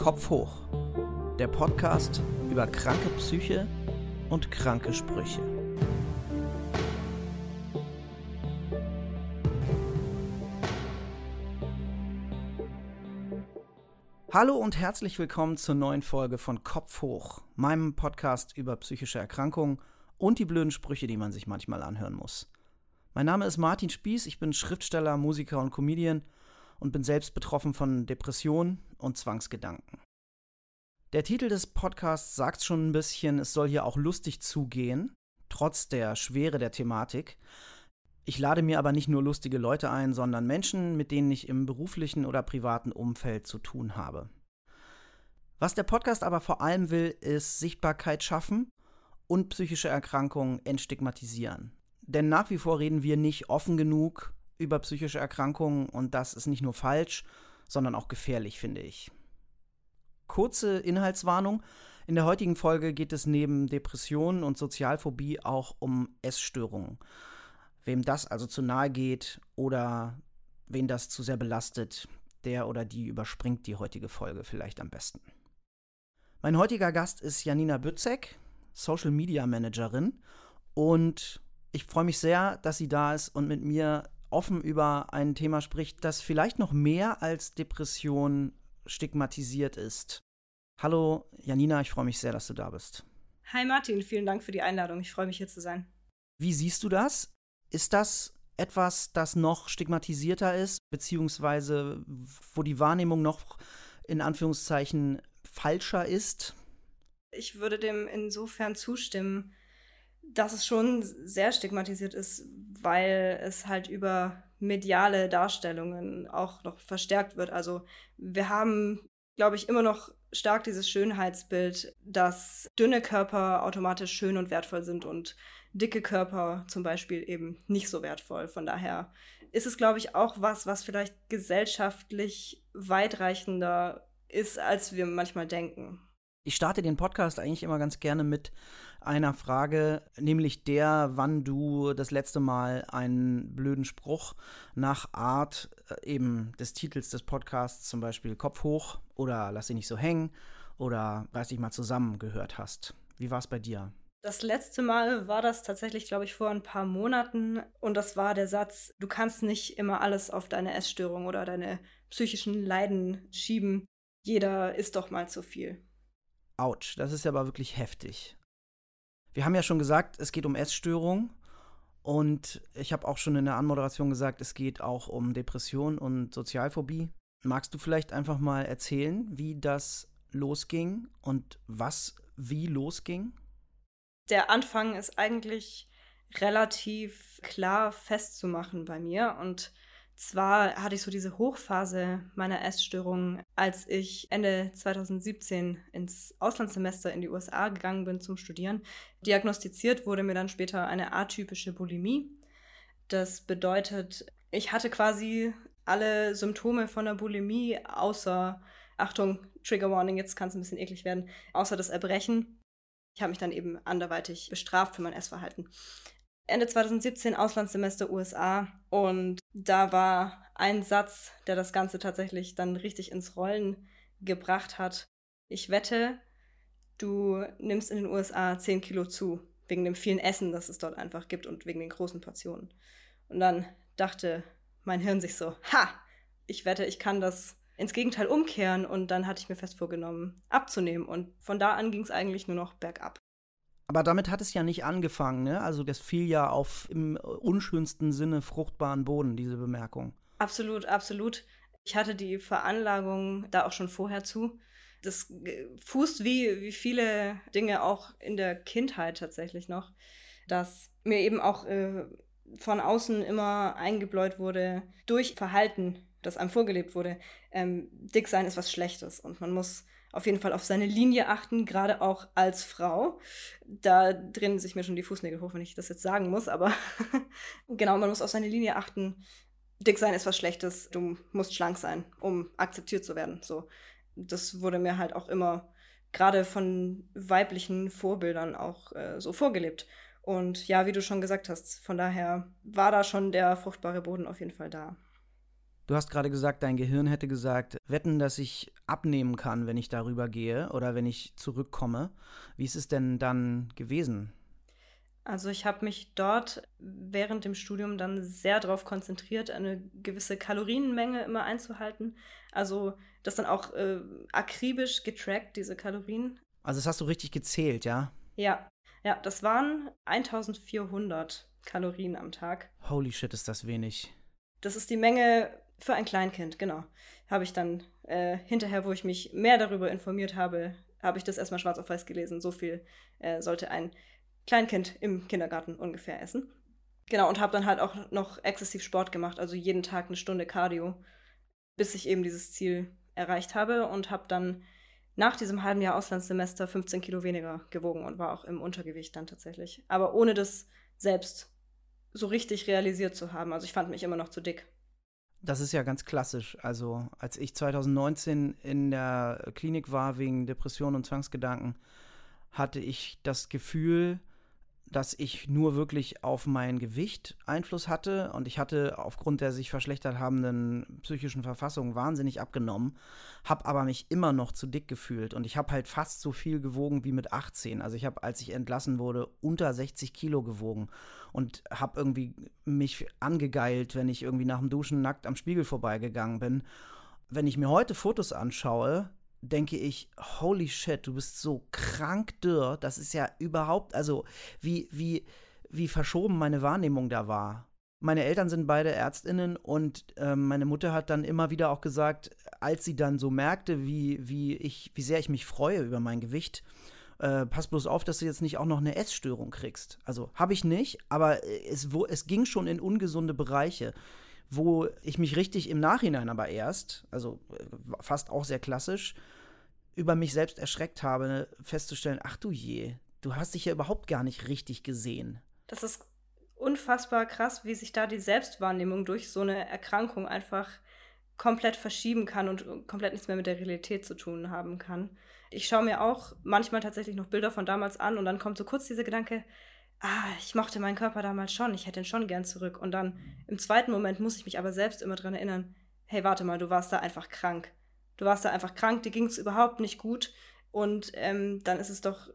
Kopf hoch. Der Podcast über kranke Psyche und kranke Sprüche. Hallo und herzlich willkommen zur neuen Folge von Kopf hoch, meinem Podcast über psychische Erkrankungen und die blöden Sprüche, die man sich manchmal anhören muss. Mein Name ist Martin Spieß, ich bin Schriftsteller, Musiker und Comedian und bin selbst betroffen von Depressionen und Zwangsgedanken. Der Titel des Podcasts sagt schon ein bisschen, es soll hier auch lustig zugehen, trotz der Schwere der Thematik. Ich lade mir aber nicht nur lustige Leute ein, sondern Menschen, mit denen ich im beruflichen oder privaten Umfeld zu tun habe. Was der Podcast aber vor allem will, ist Sichtbarkeit schaffen und psychische Erkrankungen entstigmatisieren. Denn nach wie vor reden wir nicht offen genug über psychische Erkrankungen und das ist nicht nur falsch, sondern auch gefährlich, finde ich. Kurze Inhaltswarnung. In der heutigen Folge geht es neben Depressionen und Sozialphobie auch um Essstörungen. Wem das also zu nahe geht oder wen das zu sehr belastet, der oder die überspringt die heutige Folge vielleicht am besten. Mein heutiger Gast ist Janina Bützek, Social Media Managerin und ich freue mich sehr, dass sie da ist und mit mir offen über ein Thema spricht, das vielleicht noch mehr als Depression stigmatisiert ist. Hallo Janina, ich freue mich sehr, dass du da bist. Hi Martin, vielen Dank für die Einladung. Ich freue mich hier zu sein. Wie siehst du das? Ist das etwas, das noch stigmatisierter ist, beziehungsweise wo die Wahrnehmung noch in Anführungszeichen falscher ist? Ich würde dem insofern zustimmen, dass es schon sehr stigmatisiert ist, weil es halt über mediale Darstellungen auch noch verstärkt wird. Also wir haben, glaube ich, immer noch stark dieses Schönheitsbild, dass dünne Körper automatisch schön und wertvoll sind und dicke Körper zum Beispiel eben nicht so wertvoll. Von daher ist es, glaube ich, auch was, was vielleicht gesellschaftlich weitreichender ist, als wir manchmal denken. Ich starte den Podcast eigentlich immer ganz gerne mit einer Frage, nämlich der, wann du das letzte Mal einen blöden Spruch nach Art äh, eben des Titels des Podcasts, zum Beispiel Kopf hoch oder Lass dich nicht so hängen oder Reiß dich mal zusammen gehört hast. Wie war es bei dir? Das letzte Mal war das tatsächlich, glaube ich, vor ein paar Monaten. Und das war der Satz, du kannst nicht immer alles auf deine Essstörung oder deine psychischen Leiden schieben. Jeder isst doch mal zu viel. Autsch, das ist ja aber wirklich heftig. Wir haben ja schon gesagt, es geht um Essstörung. Und ich habe auch schon in der Anmoderation gesagt, es geht auch um Depression und Sozialphobie. Magst du vielleicht einfach mal erzählen, wie das losging und was wie losging? Der Anfang ist eigentlich relativ klar festzumachen bei mir und zwar hatte ich so diese Hochphase meiner Essstörung, als ich Ende 2017 ins Auslandssemester in die USA gegangen bin zum Studieren. Diagnostiziert wurde mir dann später eine atypische Bulimie. Das bedeutet, ich hatte quasi alle Symptome von der Bulimie, außer, Achtung, Trigger Warning, jetzt kann es ein bisschen eklig werden, außer das Erbrechen. Ich habe mich dann eben anderweitig bestraft für mein Essverhalten. Ende 2017 Auslandssemester USA und da war ein Satz, der das Ganze tatsächlich dann richtig ins Rollen gebracht hat. Ich wette, du nimmst in den USA 10 Kilo zu, wegen dem vielen Essen, das es dort einfach gibt und wegen den großen Portionen. Und dann dachte mein Hirn sich so, ha, ich wette, ich kann das ins Gegenteil umkehren und dann hatte ich mir fest vorgenommen, abzunehmen und von da an ging es eigentlich nur noch bergab. Aber damit hat es ja nicht angefangen, ne? Also das fiel ja auf im unschönsten Sinne fruchtbaren Boden, diese Bemerkung. Absolut, absolut. Ich hatte die Veranlagung da auch schon vorher zu. Das fußt wie, wie viele Dinge auch in der Kindheit tatsächlich noch, dass mir eben auch äh, von außen immer eingebläut wurde, durch Verhalten, das einem vorgelebt wurde, ähm, dick sein ist was Schlechtes und man muss auf jeden Fall auf seine Linie achten, gerade auch als Frau. Da drehen sich mir schon die Fußnägel hoch, wenn ich das jetzt sagen muss, aber genau, man muss auf seine Linie achten. Dick sein ist was Schlechtes, du musst schlank sein, um akzeptiert zu werden. So, das wurde mir halt auch immer gerade von weiblichen Vorbildern auch äh, so vorgelebt. Und ja, wie du schon gesagt hast, von daher war da schon der fruchtbare Boden auf jeden Fall da. Du hast gerade gesagt, dein Gehirn hätte gesagt, wetten, dass ich abnehmen kann, wenn ich darüber gehe oder wenn ich zurückkomme. Wie ist es denn dann gewesen? Also ich habe mich dort während dem Studium dann sehr darauf konzentriert, eine gewisse Kalorienmenge immer einzuhalten. Also das dann auch äh, akribisch getrackt, diese Kalorien. Also das hast du richtig gezählt, ja? Ja, ja, das waren 1400 Kalorien am Tag. Holy shit, ist das wenig. Das ist die Menge für ein Kleinkind, genau. Habe ich dann äh, hinterher, wo ich mich mehr darüber informiert habe, habe ich das erstmal schwarz auf weiß gelesen. So viel äh, sollte ein Kleinkind im Kindergarten ungefähr essen. Genau, und habe dann halt auch noch exzessiv Sport gemacht, also jeden Tag eine Stunde Cardio, bis ich eben dieses Ziel erreicht habe und habe dann nach diesem halben Jahr Auslandssemester 15 Kilo weniger gewogen und war auch im Untergewicht dann tatsächlich. Aber ohne das selbst so richtig realisiert zu haben. Also ich fand mich immer noch zu dick. Das ist ja ganz klassisch. Also als ich 2019 in der Klinik war wegen Depressionen und Zwangsgedanken, hatte ich das Gefühl, dass ich nur wirklich auf mein Gewicht Einfluss hatte und ich hatte aufgrund der sich verschlechtert habenden psychischen Verfassung wahnsinnig abgenommen, habe aber mich immer noch zu dick gefühlt und ich habe halt fast so viel gewogen wie mit 18. Also ich habe, als ich entlassen wurde, unter 60 Kilo gewogen und habe irgendwie mich angegeilt, wenn ich irgendwie nach dem Duschen nackt am Spiegel vorbeigegangen bin. Wenn ich mir heute Fotos anschaue, denke ich, holy shit, du bist so krank dürr. Das ist ja überhaupt, also wie, wie, wie verschoben meine Wahrnehmung da war. Meine Eltern sind beide Ärztinnen und äh, meine Mutter hat dann immer wieder auch gesagt, als sie dann so merkte, wie, wie, ich, wie sehr ich mich freue über mein Gewicht, äh, pass bloß auf, dass du jetzt nicht auch noch eine Essstörung kriegst. Also habe ich nicht, aber es, wo, es ging schon in ungesunde Bereiche wo ich mich richtig im Nachhinein aber erst, also äh, fast auch sehr klassisch, über mich selbst erschreckt habe, festzustellen, ach du je, du hast dich ja überhaupt gar nicht richtig gesehen. Das ist unfassbar krass, wie sich da die Selbstwahrnehmung durch so eine Erkrankung einfach komplett verschieben kann und komplett nichts mehr mit der Realität zu tun haben kann. Ich schaue mir auch manchmal tatsächlich noch Bilder von damals an und dann kommt so kurz dieser Gedanke, ah, ich mochte meinen Körper damals schon, ich hätte ihn schon gern zurück. Und dann im zweiten Moment muss ich mich aber selbst immer daran erinnern, hey, warte mal, du warst da einfach krank. Du warst da einfach krank, dir ging es überhaupt nicht gut. Und ähm, dann ist es doch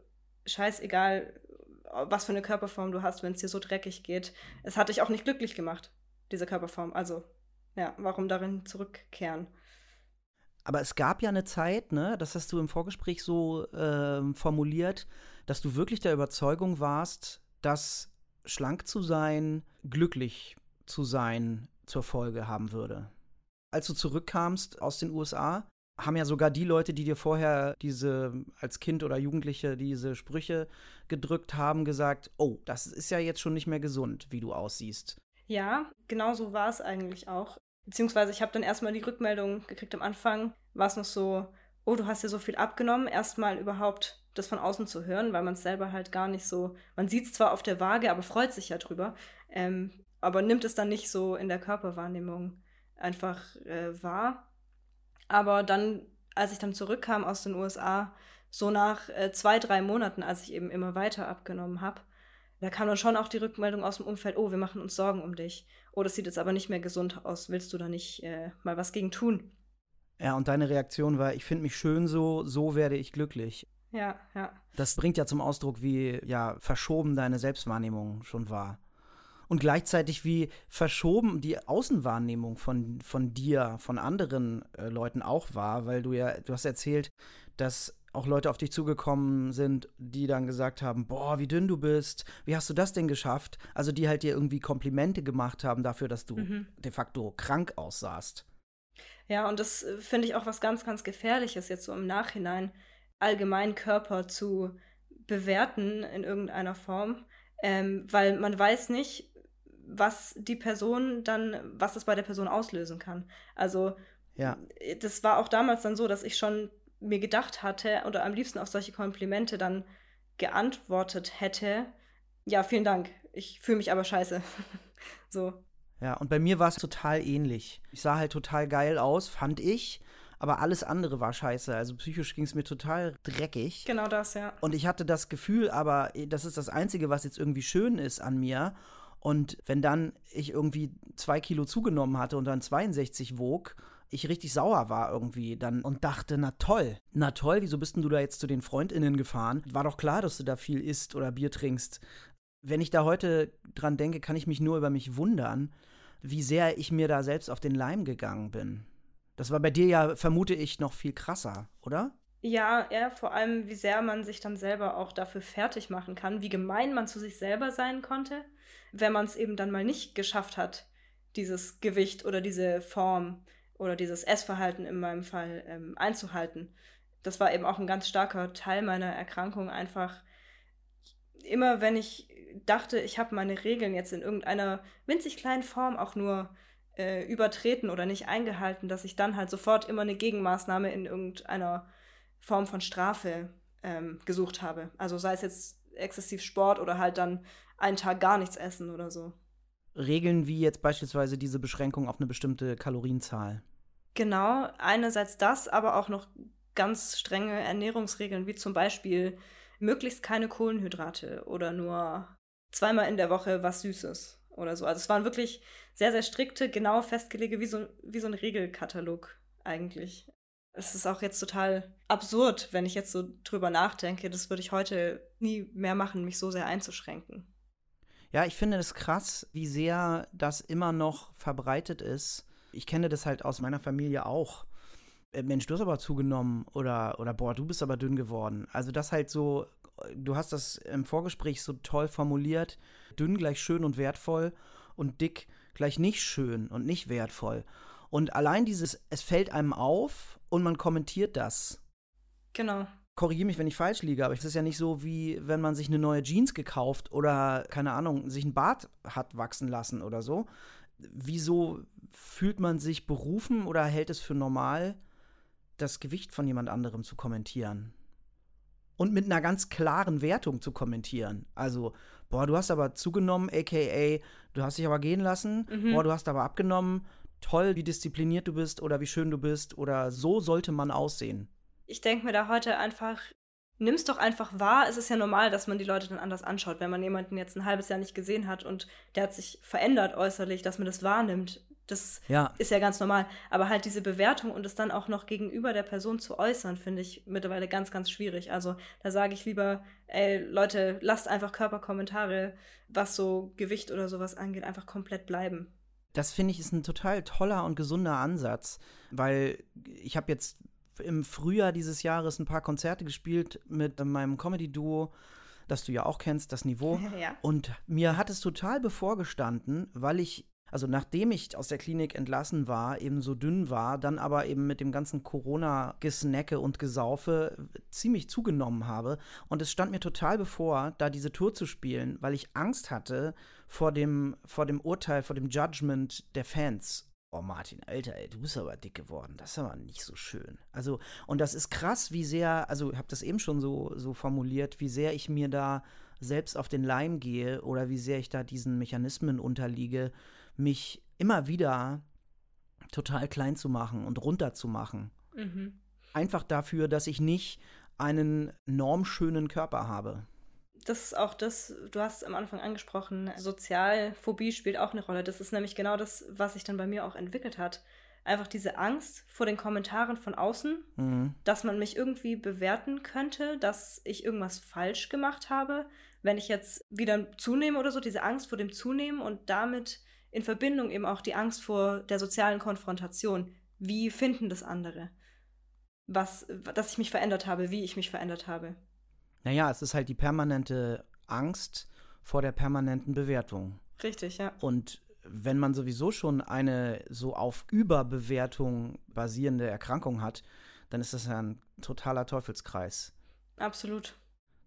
scheißegal, was für eine Körperform du hast, wenn es dir so dreckig geht. Es hat dich auch nicht glücklich gemacht, diese Körperform. Also, ja, warum darin zurückkehren? Aber es gab ja eine Zeit, ne, das hast du im Vorgespräch so äh, formuliert, dass du wirklich der Überzeugung warst, dass schlank zu sein, glücklich zu sein zur Folge haben würde. Als du zurückkamst aus den USA, haben ja sogar die Leute, die dir vorher diese als Kind oder Jugendliche diese Sprüche gedrückt haben, gesagt, oh, das ist ja jetzt schon nicht mehr gesund, wie du aussiehst. Ja, genau so war es eigentlich auch. Beziehungsweise ich habe dann erstmal die Rückmeldung gekriegt am Anfang, war es noch so, oh, du hast ja so viel abgenommen, erstmal überhaupt das von außen zu hören, weil man es selber halt gar nicht so, man sieht es zwar auf der Waage, aber freut sich ja drüber, ähm, aber nimmt es dann nicht so in der Körperwahrnehmung einfach äh, wahr. Aber dann, als ich dann zurückkam aus den USA, so nach äh, zwei, drei Monaten, als ich eben immer weiter abgenommen habe, da kam dann schon auch die Rückmeldung aus dem Umfeld, oh, wir machen uns Sorgen um dich. Oh, das sieht jetzt aber nicht mehr gesund aus. Willst du da nicht äh, mal was gegen tun? Ja, und deine Reaktion war, ich finde mich schön so, so werde ich glücklich. Ja, ja. Das bringt ja zum Ausdruck, wie ja verschoben deine Selbstwahrnehmung schon war. Und gleichzeitig wie verschoben die Außenwahrnehmung von, von dir, von anderen äh, Leuten auch war, weil du ja, du hast erzählt, dass auch Leute auf dich zugekommen sind, die dann gesagt haben, boah, wie dünn du bist, wie hast du das denn geschafft? Also die halt dir irgendwie Komplimente gemacht haben dafür, dass du mhm. de facto krank aussahst. Ja, und das äh, finde ich auch was ganz, ganz Gefährliches jetzt so im Nachhinein, allgemein Körper zu bewerten in irgendeiner Form, ähm, weil man weiß nicht, was die Person dann, was das bei der Person auslösen kann. Also ja. das war auch damals dann so, dass ich schon mir gedacht hatte oder am liebsten auf solche Komplimente dann geantwortet hätte, ja, vielen Dank, ich fühle mich aber scheiße. so. Ja, und bei mir war es total ähnlich. Ich sah halt total geil aus, fand ich aber alles andere war scheiße. Also psychisch ging es mir total dreckig. Genau das, ja. Und ich hatte das Gefühl, aber das ist das Einzige, was jetzt irgendwie schön ist an mir. Und wenn dann ich irgendwie zwei Kilo zugenommen hatte und dann 62 wog, ich richtig sauer war irgendwie dann und dachte, na toll, na toll, wieso bist denn du da jetzt zu den FreundInnen gefahren? War doch klar, dass du da viel isst oder Bier trinkst. Wenn ich da heute dran denke, kann ich mich nur über mich wundern, wie sehr ich mir da selbst auf den Leim gegangen bin. Das war bei dir ja, vermute ich, noch viel krasser, oder? Ja, ja, vor allem, wie sehr man sich dann selber auch dafür fertig machen kann, wie gemein man zu sich selber sein konnte, wenn man es eben dann mal nicht geschafft hat, dieses Gewicht oder diese Form oder dieses Essverhalten in meinem Fall ähm, einzuhalten. Das war eben auch ein ganz starker Teil meiner Erkrankung, einfach immer wenn ich dachte, ich habe meine Regeln jetzt in irgendeiner winzig kleinen Form auch nur äh, übertreten oder nicht eingehalten, dass ich dann halt sofort immer eine Gegenmaßnahme in irgendeiner Form von Strafe ähm, gesucht habe. Also sei es jetzt exzessiv Sport oder halt dann einen Tag gar nichts essen oder so. Regeln wie jetzt beispielsweise diese Beschränkung auf eine bestimmte Kalorienzahl. Genau, einerseits das, aber auch noch ganz strenge Ernährungsregeln, wie zum Beispiel möglichst keine Kohlenhydrate oder nur zweimal in der Woche was Süßes oder so. Also es waren wirklich sehr, sehr strikte, genau festgelegte, wie so, wie so ein Regelkatalog eigentlich. Es ist auch jetzt total absurd, wenn ich jetzt so drüber nachdenke. Das würde ich heute nie mehr machen, mich so sehr einzuschränken. Ja, ich finde es krass, wie sehr das immer noch verbreitet ist. Ich kenne das halt aus meiner Familie auch. Äh, Mensch, du hast aber zugenommen oder, oder boah, du bist aber dünn geworden. Also das halt so, du hast das im Vorgespräch so toll formuliert, dünn gleich schön und wertvoll und dick gleich nicht schön und nicht wertvoll. Und allein dieses, es fällt einem auf und man kommentiert das. Genau korrigiere mich, wenn ich falsch liege, aber es ist ja nicht so, wie wenn man sich eine neue Jeans gekauft oder, keine Ahnung, sich ein Bart hat wachsen lassen oder so. Wieso fühlt man sich berufen oder hält es für normal, das Gewicht von jemand anderem zu kommentieren? Und mit einer ganz klaren Wertung zu kommentieren. Also, boah, du hast aber zugenommen, aka, du hast dich aber gehen lassen, mhm. boah, du hast aber abgenommen, toll, wie diszipliniert du bist oder wie schön du bist oder so sollte man aussehen ich denke mir da heute einfach, nimm es doch einfach wahr. Es ist ja normal, dass man die Leute dann anders anschaut, wenn man jemanden jetzt ein halbes Jahr nicht gesehen hat und der hat sich verändert äußerlich, dass man das wahrnimmt. Das ja. ist ja ganz normal. Aber halt diese Bewertung und es dann auch noch gegenüber der Person zu äußern, finde ich mittlerweile ganz, ganz schwierig. Also da sage ich lieber, ey, Leute, lasst einfach Körperkommentare, was so Gewicht oder sowas angeht, einfach komplett bleiben. Das finde ich ist ein total toller und gesunder Ansatz, weil ich habe jetzt im Frühjahr dieses Jahres ein paar Konzerte gespielt mit meinem Comedy-Duo, das du ja auch kennst, das Niveau. Ja. Und mir hat es total bevorgestanden, weil ich, also nachdem ich aus der Klinik entlassen war, eben so dünn war, dann aber eben mit dem ganzen Corona-Gesnacke und Gesaufe ziemlich zugenommen habe. Und es stand mir total bevor, da diese Tour zu spielen, weil ich Angst hatte vor dem, vor dem Urteil, vor dem Judgment der Fans oh Martin, Alter, ey, du bist aber dick geworden. Das ist aber nicht so schön. Also, und das ist krass, wie sehr, also ich habe das eben schon so, so formuliert, wie sehr ich mir da selbst auf den Leim gehe oder wie sehr ich da diesen Mechanismen unterliege, mich immer wieder total klein zu machen und runter zu machen. Mhm. Einfach dafür, dass ich nicht einen normschönen Körper habe das ist auch das, du hast am Anfang angesprochen, Sozialphobie spielt auch eine Rolle. Das ist nämlich genau das, was sich dann bei mir auch entwickelt hat. Einfach diese Angst vor den Kommentaren von außen, mhm. dass man mich irgendwie bewerten könnte, dass ich irgendwas falsch gemacht habe. Wenn ich jetzt wieder zunehme oder so, diese Angst vor dem Zunehmen und damit in Verbindung eben auch die Angst vor der sozialen Konfrontation. Wie finden das andere? Was, dass ich mich verändert habe, wie ich mich verändert habe. Naja, es ist halt die permanente Angst vor der permanenten Bewertung. Richtig, ja. Und wenn man sowieso schon eine so auf Überbewertung basierende Erkrankung hat, dann ist das ja ein totaler Teufelskreis. Absolut.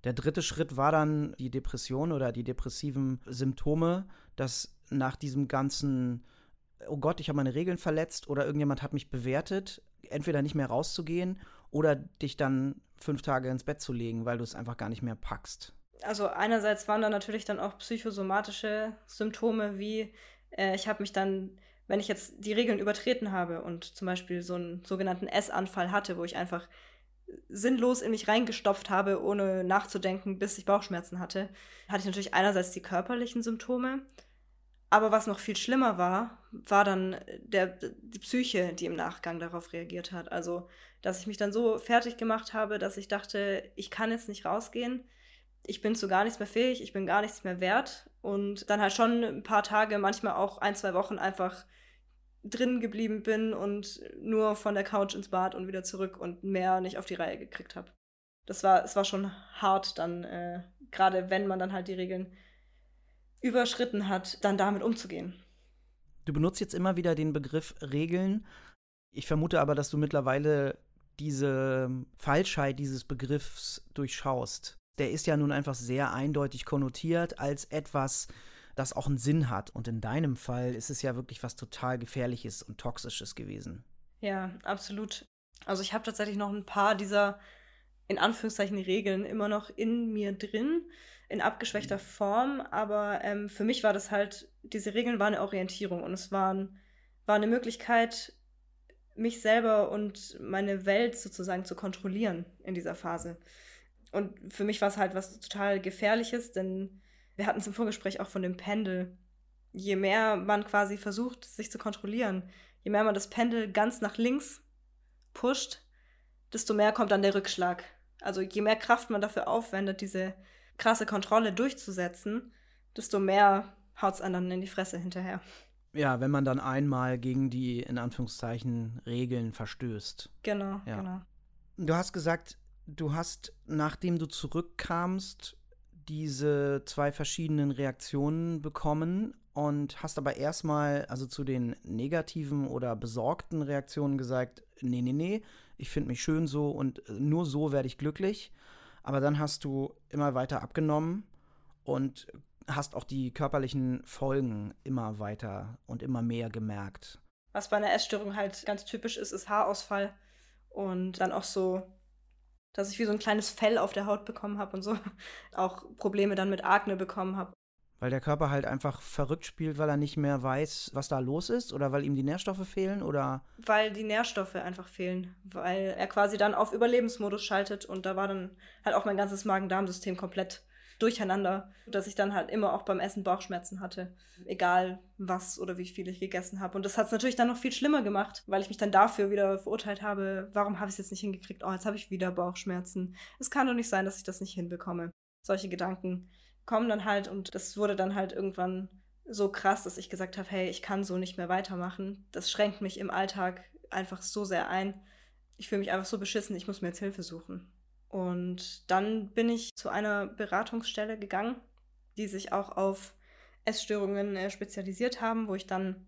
Der dritte Schritt war dann die Depression oder die depressiven Symptome, dass nach diesem ganzen, oh Gott, ich habe meine Regeln verletzt oder irgendjemand hat mich bewertet, entweder nicht mehr rauszugehen oder dich dann fünf Tage ins Bett zu legen, weil du es einfach gar nicht mehr packst. Also einerseits waren da natürlich dann auch psychosomatische Symptome wie äh, ich habe mich dann, wenn ich jetzt die Regeln übertreten habe und zum Beispiel so einen sogenannten Essanfall hatte, wo ich einfach sinnlos in mich reingestopft habe, ohne nachzudenken, bis ich Bauchschmerzen hatte, hatte ich natürlich einerseits die körperlichen Symptome, Aber was noch viel schlimmer war, war dann der, die Psyche, die im Nachgang darauf reagiert hat. Also, dass ich mich dann so fertig gemacht habe, dass ich dachte, ich kann jetzt nicht rausgehen. Ich bin zu gar nichts mehr fähig, ich bin gar nichts mehr wert. Und dann halt schon ein paar Tage, manchmal auch ein, zwei Wochen einfach drin geblieben bin und nur von der Couch ins Bad und wieder zurück und mehr nicht auf die Reihe gekriegt habe. Das war, es war schon hart dann, äh, gerade wenn man dann halt die Regeln überschritten hat, dann damit umzugehen. Du benutzt jetzt immer wieder den Begriff Regeln. Ich vermute aber, dass du mittlerweile diese Falschheit dieses Begriffs durchschaust. Der ist ja nun einfach sehr eindeutig konnotiert als etwas, das auch einen Sinn hat. Und in deinem Fall ist es ja wirklich was total Gefährliches und Toxisches gewesen. Ja, absolut. Also ich habe tatsächlich noch ein paar dieser in Anführungszeichen Regeln immer noch in mir drin in abgeschwächter. Form, aber ähm, für mich war das halt, diese Regeln waren eine Orientierung und es waren, war eine Möglichkeit, mich selber und meine Welt sozusagen zu kontrollieren in dieser Phase. Und für mich war es halt was total Gefährliches, denn wir hatten es im Vorgespräch auch von dem Pendel. Je mehr man quasi versucht, sich zu kontrollieren, je mehr man das Pendel ganz nach links pusht, desto mehr kommt dann der Rückschlag. Also je mehr Kraft man dafür aufwendet, diese krasse Kontrolle durchzusetzen, desto mehr haut es anderen in die Fresse hinterher. Ja, wenn man dann einmal gegen die, in Anführungszeichen, Regeln verstößt. Genau, ja. genau. Du hast gesagt, du hast, nachdem du zurückkamst, diese zwei verschiedenen Reaktionen bekommen und hast aber erstmal, also zu den negativen oder besorgten Reaktionen gesagt, nee, nee, nee, ich finde mich schön so und nur so werde ich glücklich. Aber dann hast du immer weiter abgenommen und hast auch die körperlichen Folgen immer weiter und immer mehr gemerkt. Was bei einer Essstörung halt ganz typisch ist, ist Haarausfall und dann auch so, dass ich wie so ein kleines Fell auf der Haut bekommen habe und so auch Probleme dann mit Akne bekommen habe. Weil der Körper halt einfach verrückt spielt, weil er nicht mehr weiß, was da los ist oder weil ihm die Nährstoffe fehlen oder? Weil die Nährstoffe einfach fehlen, weil er quasi dann auf Überlebensmodus schaltet und da war dann halt auch mein ganzes Magen-Darm-System komplett durcheinander, dass ich dann halt immer auch beim Essen Bauchschmerzen hatte, egal was oder wie viel ich gegessen habe. Und das hat es natürlich dann noch viel schlimmer gemacht, weil ich mich dann dafür wieder verurteilt habe, warum habe ich es jetzt nicht hingekriegt? Oh, jetzt habe ich wieder Bauchschmerzen. Es kann doch nicht sein, dass ich das nicht hinbekomme. Solche Gedanken kommen dann halt und das wurde dann halt irgendwann so krass, dass ich gesagt habe, hey, ich kann so nicht mehr weitermachen. Das schränkt mich im Alltag einfach so sehr ein. Ich fühle mich einfach so beschissen, ich muss mir jetzt Hilfe suchen. Und dann bin ich zu einer Beratungsstelle gegangen, die sich auch auf Essstörungen äh, spezialisiert haben, wo ich dann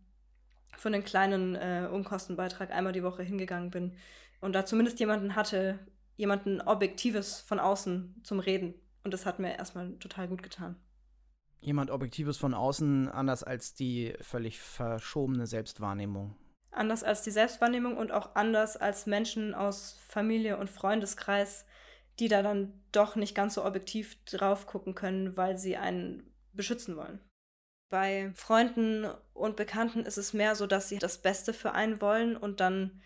für einen kleinen äh, Unkostenbeitrag einmal die Woche hingegangen bin und da zumindest jemanden hatte, jemanden Objektives von außen zum Reden und das hat mir erstmal total gut getan. Jemand Objektives von außen, anders als die völlig verschobene Selbstwahrnehmung. Anders als die Selbstwahrnehmung und auch anders als Menschen aus Familie und Freundeskreis, die da dann doch nicht ganz so objektiv drauf gucken können, weil sie einen beschützen wollen. Bei Freunden und Bekannten ist es mehr so, dass sie das Beste für einen wollen und dann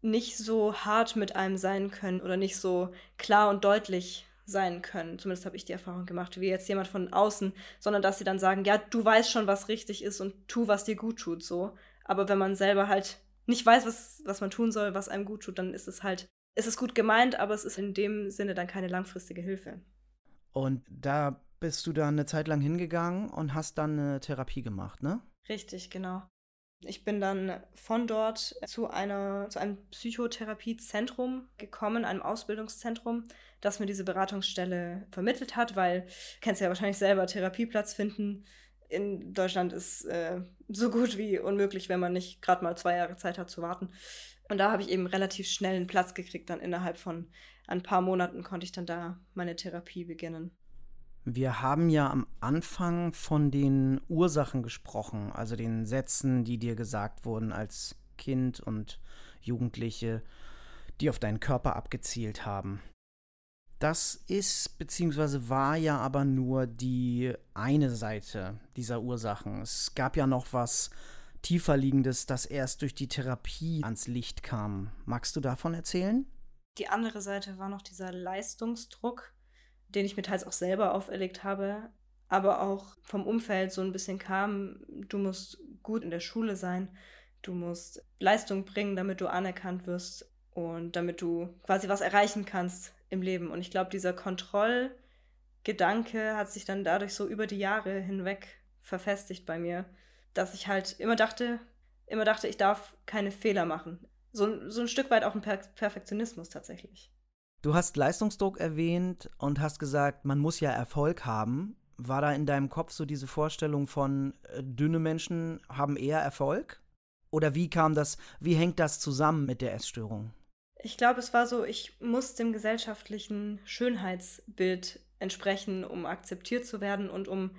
nicht so hart mit einem sein können oder nicht so klar und deutlich sein können. Zumindest habe ich die Erfahrung gemacht, wie jetzt jemand von außen, sondern dass sie dann sagen, ja, du weißt schon, was richtig ist und tu, was dir gut tut, so. Aber wenn man selber halt nicht weiß, was, was man tun soll, was einem gut tut, dann ist es halt, ist es gut gemeint, aber es ist in dem Sinne dann keine langfristige Hilfe. Und da bist du dann eine Zeit lang hingegangen und hast dann eine Therapie gemacht, ne? Richtig, genau. Ich bin dann von dort zu, einer, zu einem Psychotherapiezentrum gekommen, einem Ausbildungszentrum, das mir diese Beratungsstelle vermittelt hat, weil, kennst ja wahrscheinlich selber, Therapieplatz finden in Deutschland ist äh, so gut wie unmöglich, wenn man nicht gerade mal zwei Jahre Zeit hat zu warten. Und da habe ich eben relativ schnell einen Platz gekriegt. Dann innerhalb von ein paar Monaten konnte ich dann da meine Therapie beginnen. Wir haben ja am Anfang von den Ursachen gesprochen, also den Sätzen, die dir gesagt wurden als Kind und Jugendliche, die auf deinen Körper abgezielt haben. Das ist bzw. war ja aber nur die eine Seite dieser Ursachen. Es gab ja noch was tiefer liegendes, das erst durch die Therapie ans Licht kam. Magst du davon erzählen? Die andere Seite war noch dieser Leistungsdruck, den ich mir teils auch selber auferlegt habe. aber auch vom Umfeld so ein bisschen kam, du musst gut in der Schule sein, du musst Leistung bringen, damit du anerkannt wirst und damit du quasi was erreichen kannst im Leben. Und ich glaube, dieser Kontrollgedanke hat sich dann dadurch so über die Jahre hinweg verfestigt bei mir, dass ich halt immer dachte, immer dachte, ich darf keine Fehler machen. So, so ein Stück weit auch ein per Perfektionismus tatsächlich. Du hast Leistungsdruck erwähnt und hast gesagt, man muss ja Erfolg haben. War da in deinem Kopf so diese Vorstellung von äh, dünne Menschen haben eher Erfolg? Oder wie kam das, wie hängt das zusammen mit der Essstörung? Ich glaube, es war so, ich muss dem gesellschaftlichen Schönheitsbild entsprechen, um akzeptiert zu werden und um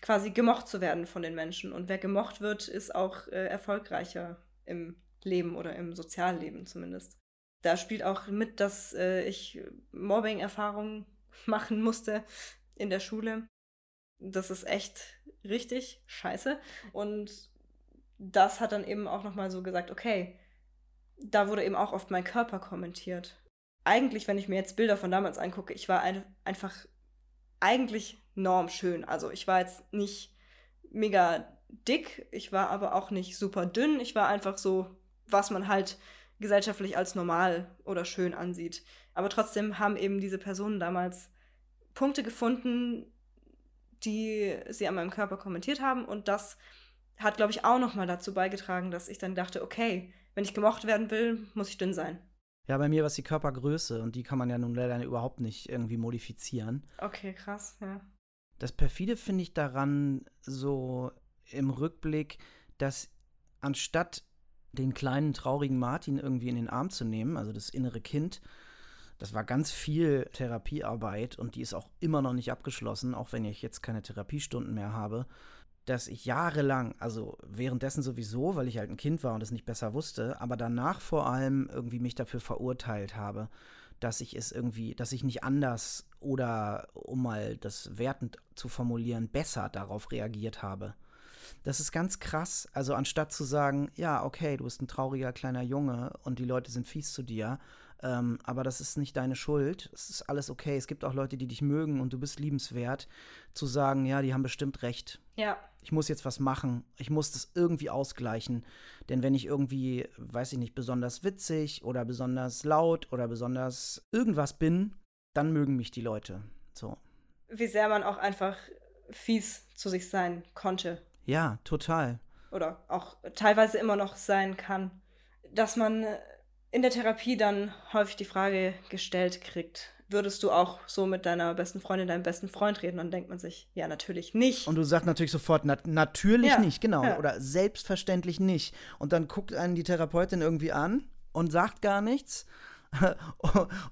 quasi gemocht zu werden von den Menschen. Und wer gemocht wird, ist auch äh, erfolgreicher im Leben oder im Sozialleben zumindest. Da spielt auch mit, dass äh, ich Mobbing-Erfahrungen machen musste in der Schule das ist echt richtig scheiße. Und das hat dann eben auch nochmal so gesagt, okay, da wurde eben auch oft mein Körper kommentiert. Eigentlich, wenn ich mir jetzt Bilder von damals angucke, ich war ein, einfach eigentlich normschön. Also ich war jetzt nicht mega dick, ich war aber auch nicht super dünn. Ich war einfach so, was man halt gesellschaftlich als normal oder schön ansieht. Aber trotzdem haben eben diese Personen damals Punkte gefunden, die sie an meinem Körper kommentiert haben. Und das hat, glaube ich, auch nochmal dazu beigetragen, dass ich dann dachte, okay, wenn ich gemocht werden will, muss ich dünn sein. Ja, bei mir war es die Körpergröße und die kann man ja nun leider überhaupt nicht irgendwie modifizieren. Okay, krass, ja. Das perfide finde ich daran so im Rückblick, dass anstatt den kleinen traurigen Martin irgendwie in den Arm zu nehmen, also das innere Kind, das war ganz viel Therapiearbeit und die ist auch immer noch nicht abgeschlossen, auch wenn ich jetzt keine Therapiestunden mehr habe, dass ich jahrelang, also währenddessen sowieso, weil ich halt ein Kind war und es nicht besser wusste, aber danach vor allem irgendwie mich dafür verurteilt habe, dass ich es irgendwie, dass ich nicht anders oder, um mal das wertend zu formulieren, besser darauf reagiert habe. Das ist ganz krass. Also anstatt zu sagen, ja, okay, du bist ein trauriger kleiner Junge und die Leute sind fies zu dir, ähm, aber das ist nicht deine Schuld. Es ist alles okay. Es gibt auch Leute, die dich mögen und du bist liebenswert. Zu sagen, ja, die haben bestimmt recht. Ja. Ich muss jetzt was machen. Ich muss das irgendwie ausgleichen. Denn wenn ich irgendwie, weiß ich nicht, besonders witzig oder besonders laut oder besonders irgendwas bin, dann mögen mich die Leute. So. Wie sehr man auch einfach fies zu sich sein konnte. Ja, total. Oder auch teilweise immer noch sein kann. Dass man in der Therapie dann häufig die Frage gestellt kriegt, würdest du auch so mit deiner besten Freundin, deinem besten Freund reden? Dann denkt man sich, ja, natürlich nicht. Und du sagst natürlich sofort, na natürlich ja, nicht, genau. Ja. Oder selbstverständlich nicht. Und dann guckt einen die Therapeutin irgendwie an und sagt gar nichts.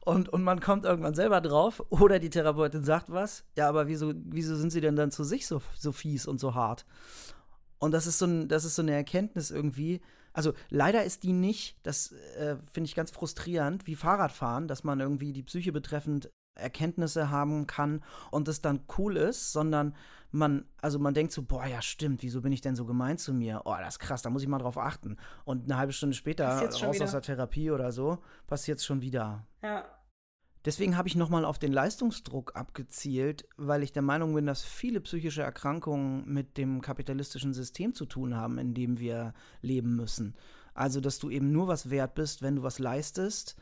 und, und man kommt irgendwann selber drauf. Oder die Therapeutin sagt was. Ja, aber wieso, wieso sind sie denn dann zu sich so, so fies und so hart? Und das ist so, ein, das ist so eine Erkenntnis irgendwie, also leider ist die nicht, das äh, finde ich ganz frustrierend, wie Fahrradfahren, dass man irgendwie die Psyche betreffend Erkenntnisse haben kann und es dann cool ist, sondern man, also man denkt so, boah, ja stimmt, wieso bin ich denn so gemein zu mir? Oh, das ist krass, da muss ich mal drauf achten. Und eine halbe Stunde später, raus aus der Therapie oder so, passiert es schon wieder. Ja. Deswegen habe ich nochmal auf den Leistungsdruck abgezielt, weil ich der Meinung bin, dass viele psychische Erkrankungen mit dem kapitalistischen System zu tun haben, in dem wir leben müssen. Also, dass du eben nur was wert bist, wenn du was leistest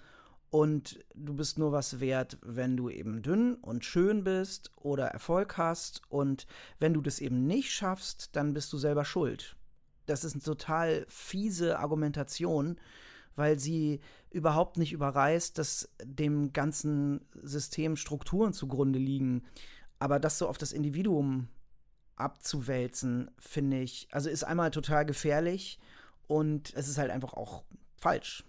und du bist nur was wert, wenn du eben dünn und schön bist oder Erfolg hast und wenn du das eben nicht schaffst, dann bist du selber schuld. Das ist eine total fiese Argumentation, weil sie überhaupt nicht überreißt, dass dem ganzen System Strukturen zugrunde liegen. Aber das so auf das Individuum abzuwälzen, finde ich, also ist einmal total gefährlich und es ist halt einfach auch falsch.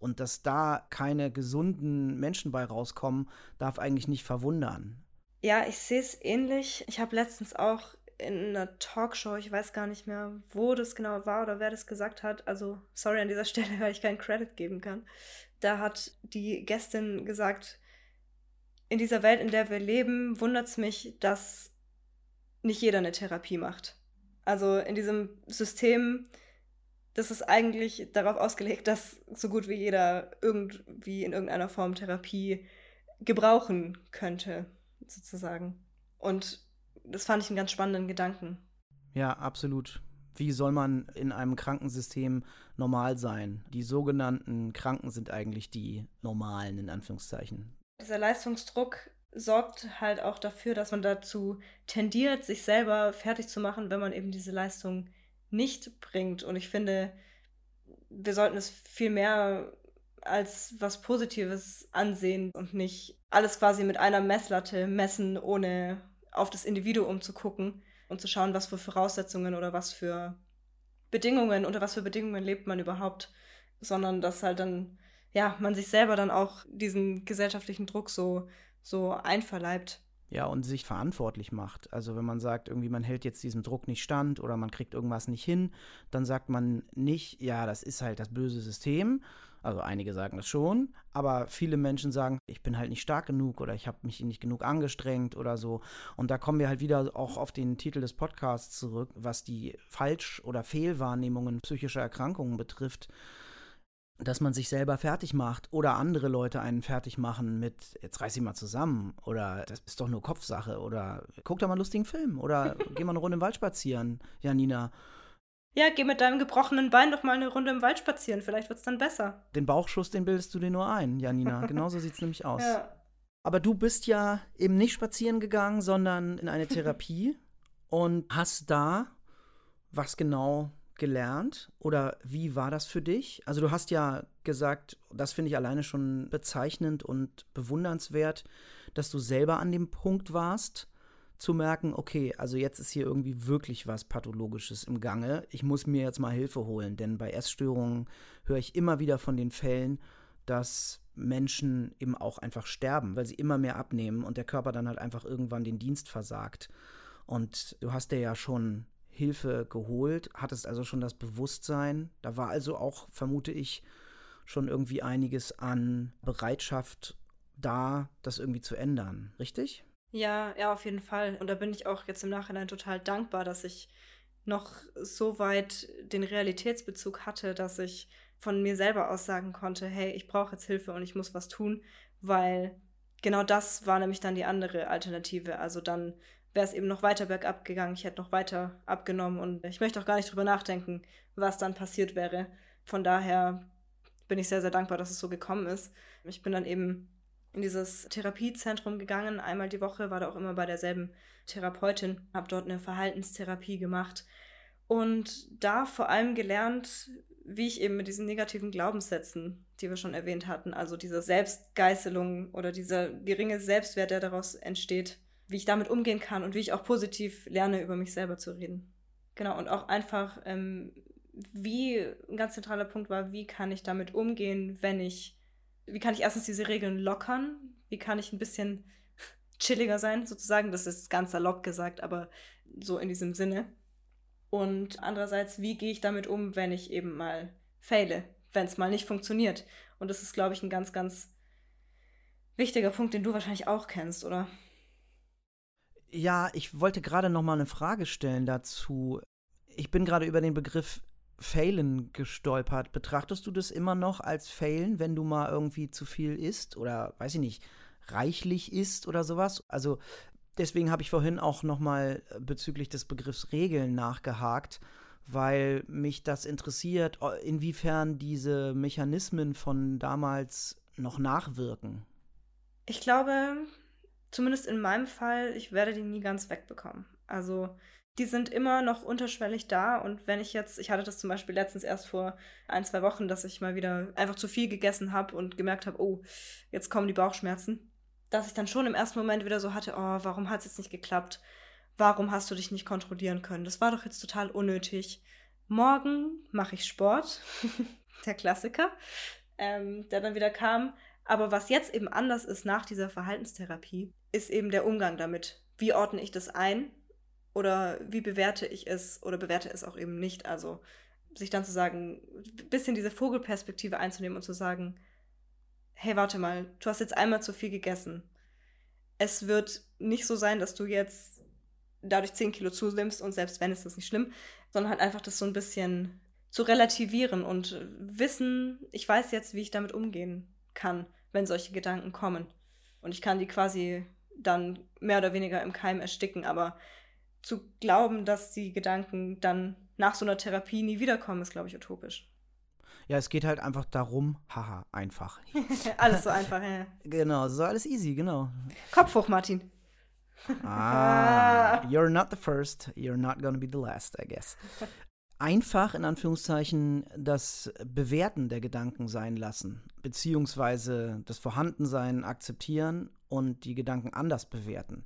Und dass da keine gesunden Menschen bei rauskommen, darf eigentlich nicht verwundern. Ja, ich sehe es ähnlich. Ich habe letztens auch in einer Talkshow, ich weiß gar nicht mehr, wo das genau war oder wer das gesagt hat. Also, sorry an dieser Stelle, weil ich keinen Credit geben kann. Da hat die Gästin gesagt, in dieser Welt, in der wir leben, wundert es mich, dass nicht jeder eine Therapie macht. Also in diesem System, das ist eigentlich darauf ausgelegt, dass so gut wie jeder irgendwie in irgendeiner Form Therapie gebrauchen könnte, sozusagen. Und das fand ich einen ganz spannenden Gedanken. Ja, absolut. Wie soll man in einem Krankensystem normal sein? Die sogenannten Kranken sind eigentlich die normalen, in Anführungszeichen. Dieser Leistungsdruck sorgt halt auch dafür, dass man dazu tendiert, sich selber fertig zu machen, wenn man eben diese Leistung nicht bringt. Und ich finde, wir sollten es viel mehr als was Positives ansehen und nicht alles quasi mit einer Messlatte messen, ohne auf das Individuum zu gucken und zu schauen, was für Voraussetzungen oder was für Bedingungen, unter was für Bedingungen lebt man überhaupt, sondern dass halt dann, ja, man sich selber dann auch diesen gesellschaftlichen Druck so, so einverleibt. Ja, und sich verantwortlich macht. Also wenn man sagt, irgendwie man hält jetzt diesem Druck nicht stand oder man kriegt irgendwas nicht hin, dann sagt man nicht, ja, das ist halt das böse System. Also einige sagen das schon, aber viele Menschen sagen, ich bin halt nicht stark genug oder ich habe mich nicht genug angestrengt oder so. Und da kommen wir halt wieder auch auf den Titel des Podcasts zurück, was die Falsch- oder Fehlwahrnehmungen psychischer Erkrankungen betrifft dass man sich selber fertig macht oder andere Leute einen fertig machen mit, jetzt reiß dich mal zusammen oder das ist doch nur Kopfsache oder guck doch mal einen lustigen Film oder geh mal eine Runde im Wald spazieren, Janina. Ja, geh mit deinem gebrochenen Bein doch mal eine Runde im Wald spazieren, vielleicht wird's dann besser. Den Bauchschuss, den bildest du dir nur ein, Janina. Genauso sieht's nämlich aus. Ja. Aber du bist ja eben nicht spazieren gegangen, sondern in eine Therapie und hast da was genau gelernt oder wie war das für dich? Also du hast ja gesagt, das finde ich alleine schon bezeichnend und bewundernswert, dass du selber an dem Punkt warst, zu merken, okay, also jetzt ist hier irgendwie wirklich was Pathologisches im Gange. Ich muss mir jetzt mal Hilfe holen, denn bei Essstörungen höre ich immer wieder von den Fällen, dass Menschen eben auch einfach sterben, weil sie immer mehr abnehmen und der Körper dann halt einfach irgendwann den Dienst versagt. Und du hast dir ja schon Hilfe geholt, hattest also schon das Bewusstsein. Da war also auch, vermute ich, schon irgendwie einiges an Bereitschaft da, das irgendwie zu ändern, richtig? Ja, ja, auf jeden Fall. Und da bin ich auch jetzt im Nachhinein total dankbar, dass ich noch so weit den Realitätsbezug hatte, dass ich von mir selber aus sagen konnte, hey, ich brauche jetzt Hilfe und ich muss was tun, weil genau das war nämlich dann die andere Alternative. Also dann wäre es eben noch weiter bergab gegangen. Ich hätte noch weiter abgenommen und ich möchte auch gar nicht drüber nachdenken, was dann passiert wäre. Von daher bin ich sehr, sehr dankbar, dass es so gekommen ist. Ich bin dann eben in dieses Therapiezentrum gegangen. Einmal die Woche war da auch immer bei derselben Therapeutin, habe dort eine Verhaltenstherapie gemacht und da vor allem gelernt, wie ich eben mit diesen negativen Glaubenssätzen, die wir schon erwähnt hatten, also diese Selbstgeißelung oder dieser geringe Selbstwert, der daraus entsteht, wie ich damit umgehen kann und wie ich auch positiv lerne, über mich selber zu reden. Genau, und auch einfach, ähm, wie ein ganz zentraler Punkt war, wie kann ich damit umgehen, wenn ich, wie kann ich erstens diese Regeln lockern, wie kann ich ein bisschen chilliger sein, sozusagen, das ist ganz salopp gesagt, aber so in diesem Sinne. Und andererseits, wie gehe ich damit um, wenn ich eben mal fehle, wenn es mal nicht funktioniert. Und das ist, glaube ich, ein ganz, ganz wichtiger Punkt, den du wahrscheinlich auch kennst, oder? Ja, ich wollte gerade noch mal eine Frage stellen dazu. Ich bin gerade über den Begriff Failen gestolpert. Betrachtest du das immer noch als Failen, wenn du mal irgendwie zu viel isst oder weiß ich nicht, reichlich isst oder sowas? Also deswegen habe ich vorhin auch noch mal bezüglich des Begriffs Regeln nachgehakt, weil mich das interessiert, inwiefern diese Mechanismen von damals noch nachwirken. Ich glaube, zumindest in meinem Fall, ich werde die nie ganz wegbekommen. Also die sind immer noch unterschwellig da und wenn ich jetzt, ich hatte das zum Beispiel letztens erst vor ein, zwei Wochen, dass ich mal wieder einfach zu viel gegessen habe und gemerkt habe, oh, jetzt kommen die Bauchschmerzen, dass ich dann schon im ersten Moment wieder so hatte, oh, warum hat es jetzt nicht geklappt? Warum hast du dich nicht kontrollieren können? Das war doch jetzt total unnötig. Morgen mache ich Sport, der Klassiker, ähm, der dann wieder kam. Aber was jetzt eben anders ist nach dieser Verhaltenstherapie, ist eben der Umgang damit. Wie ordne ich das ein oder wie bewerte ich es oder bewerte es auch eben nicht? Also sich dann zu sagen, ein bisschen diese Vogelperspektive einzunehmen und zu sagen, hey, warte mal, du hast jetzt einmal zu viel gegessen. Es wird nicht so sein, dass du jetzt dadurch 10 Kilo zunimmst und selbst wenn, ist das nicht schlimm, sondern halt einfach das so ein bisschen zu relativieren und wissen, ich weiß jetzt, wie ich damit umgehen kann wenn solche Gedanken kommen. Und ich kann die quasi dann mehr oder weniger im Keim ersticken. Aber zu glauben, dass die Gedanken dann nach so einer Therapie nie wiederkommen, ist, glaube ich, utopisch. Ja, es geht halt einfach darum, haha, einfach. alles so einfach, ja. Genau, so alles easy, genau. Kopf hoch, Martin. Ah, you're not the first, you're not gonna be the last, I guess. Einfach in Anführungszeichen das Bewerten der Gedanken sein lassen, beziehungsweise das Vorhandensein akzeptieren und die Gedanken anders bewerten.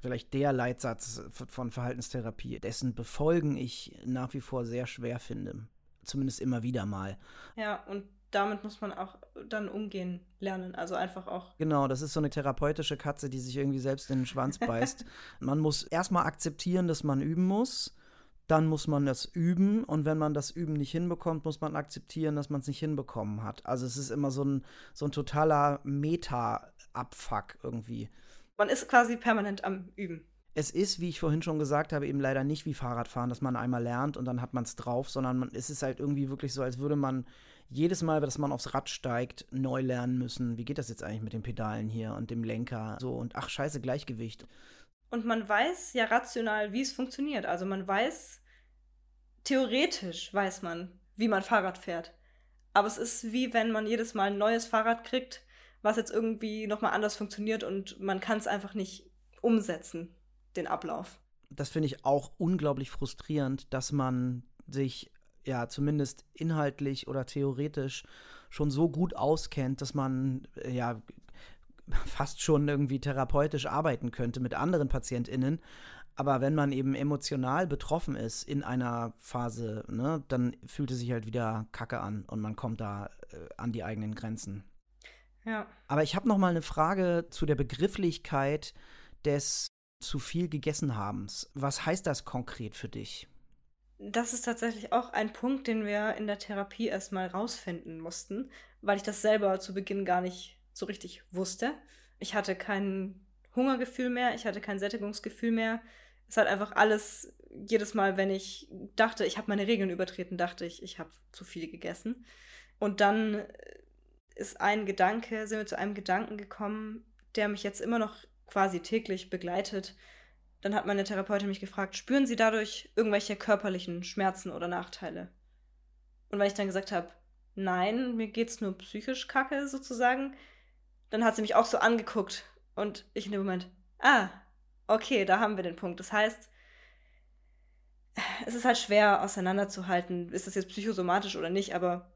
Vielleicht der Leitsatz von Verhaltenstherapie, dessen Befolgen ich nach wie vor sehr schwer finde zumindest immer wieder mal. Ja, und damit muss man auch dann umgehen lernen. Also einfach auch. Genau, das ist so eine therapeutische Katze, die sich irgendwie selbst in den Schwanz beißt. man muss erstmal akzeptieren, dass man üben muss. Dann muss man das üben und wenn man das Üben nicht hinbekommt, muss man akzeptieren, dass man es nicht hinbekommen hat. Also es ist immer so ein, so ein totaler Meta-Abfuck irgendwie. Man ist quasi permanent am Üben es ist, wie ich vorhin schon gesagt habe, eben leider nicht wie Fahrradfahren, dass man einmal lernt und dann hat man es drauf, sondern man, es ist halt irgendwie wirklich so, als würde man jedes Mal, dass man aufs Rad steigt, neu lernen müssen. Wie geht das jetzt eigentlich mit den Pedalen hier und dem Lenker? So und ach, scheiße, Gleichgewicht. Und man weiß ja rational, wie es funktioniert. Also man weiß, theoretisch weiß man, wie man Fahrrad fährt. Aber es ist wie wenn man jedes Mal ein neues Fahrrad kriegt, was jetzt irgendwie nochmal anders funktioniert und man kann es einfach nicht umsetzen den Ablauf. Das finde ich auch unglaublich frustrierend, dass man sich ja zumindest inhaltlich oder theoretisch schon so gut auskennt, dass man äh, ja fast schon irgendwie therapeutisch arbeiten könnte mit anderen PatientInnen. Aber wenn man eben emotional betroffen ist in einer Phase, ne, dann fühlt es sich halt wieder kacke an und man kommt da äh, an die eigenen Grenzen. Ja. Aber ich habe noch mal eine Frage zu der Begrifflichkeit des zu viel gegessen habens. Was heißt das konkret für dich? Das ist tatsächlich auch ein Punkt, den wir in der Therapie erstmal rausfinden mussten, weil ich das selber zu Beginn gar nicht so richtig wusste. Ich hatte kein Hungergefühl mehr, ich hatte kein Sättigungsgefühl mehr. Es hat einfach alles, jedes Mal, wenn ich dachte, ich habe meine Regeln übertreten, dachte ich, ich habe zu viel gegessen. Und dann ist ein Gedanke, sind wir zu einem Gedanken gekommen, der mich jetzt immer noch quasi täglich begleitet, dann hat meine Therapeutin mich gefragt, spüren Sie dadurch irgendwelche körperlichen Schmerzen oder Nachteile? Und wenn ich dann gesagt habe, nein, mir geht's nur psychisch kacke sozusagen, dann hat sie mich auch so angeguckt und ich in dem Moment, ah, okay, da haben wir den Punkt. Das heißt, es ist halt schwer auseinanderzuhalten, ist das jetzt psychosomatisch oder nicht, aber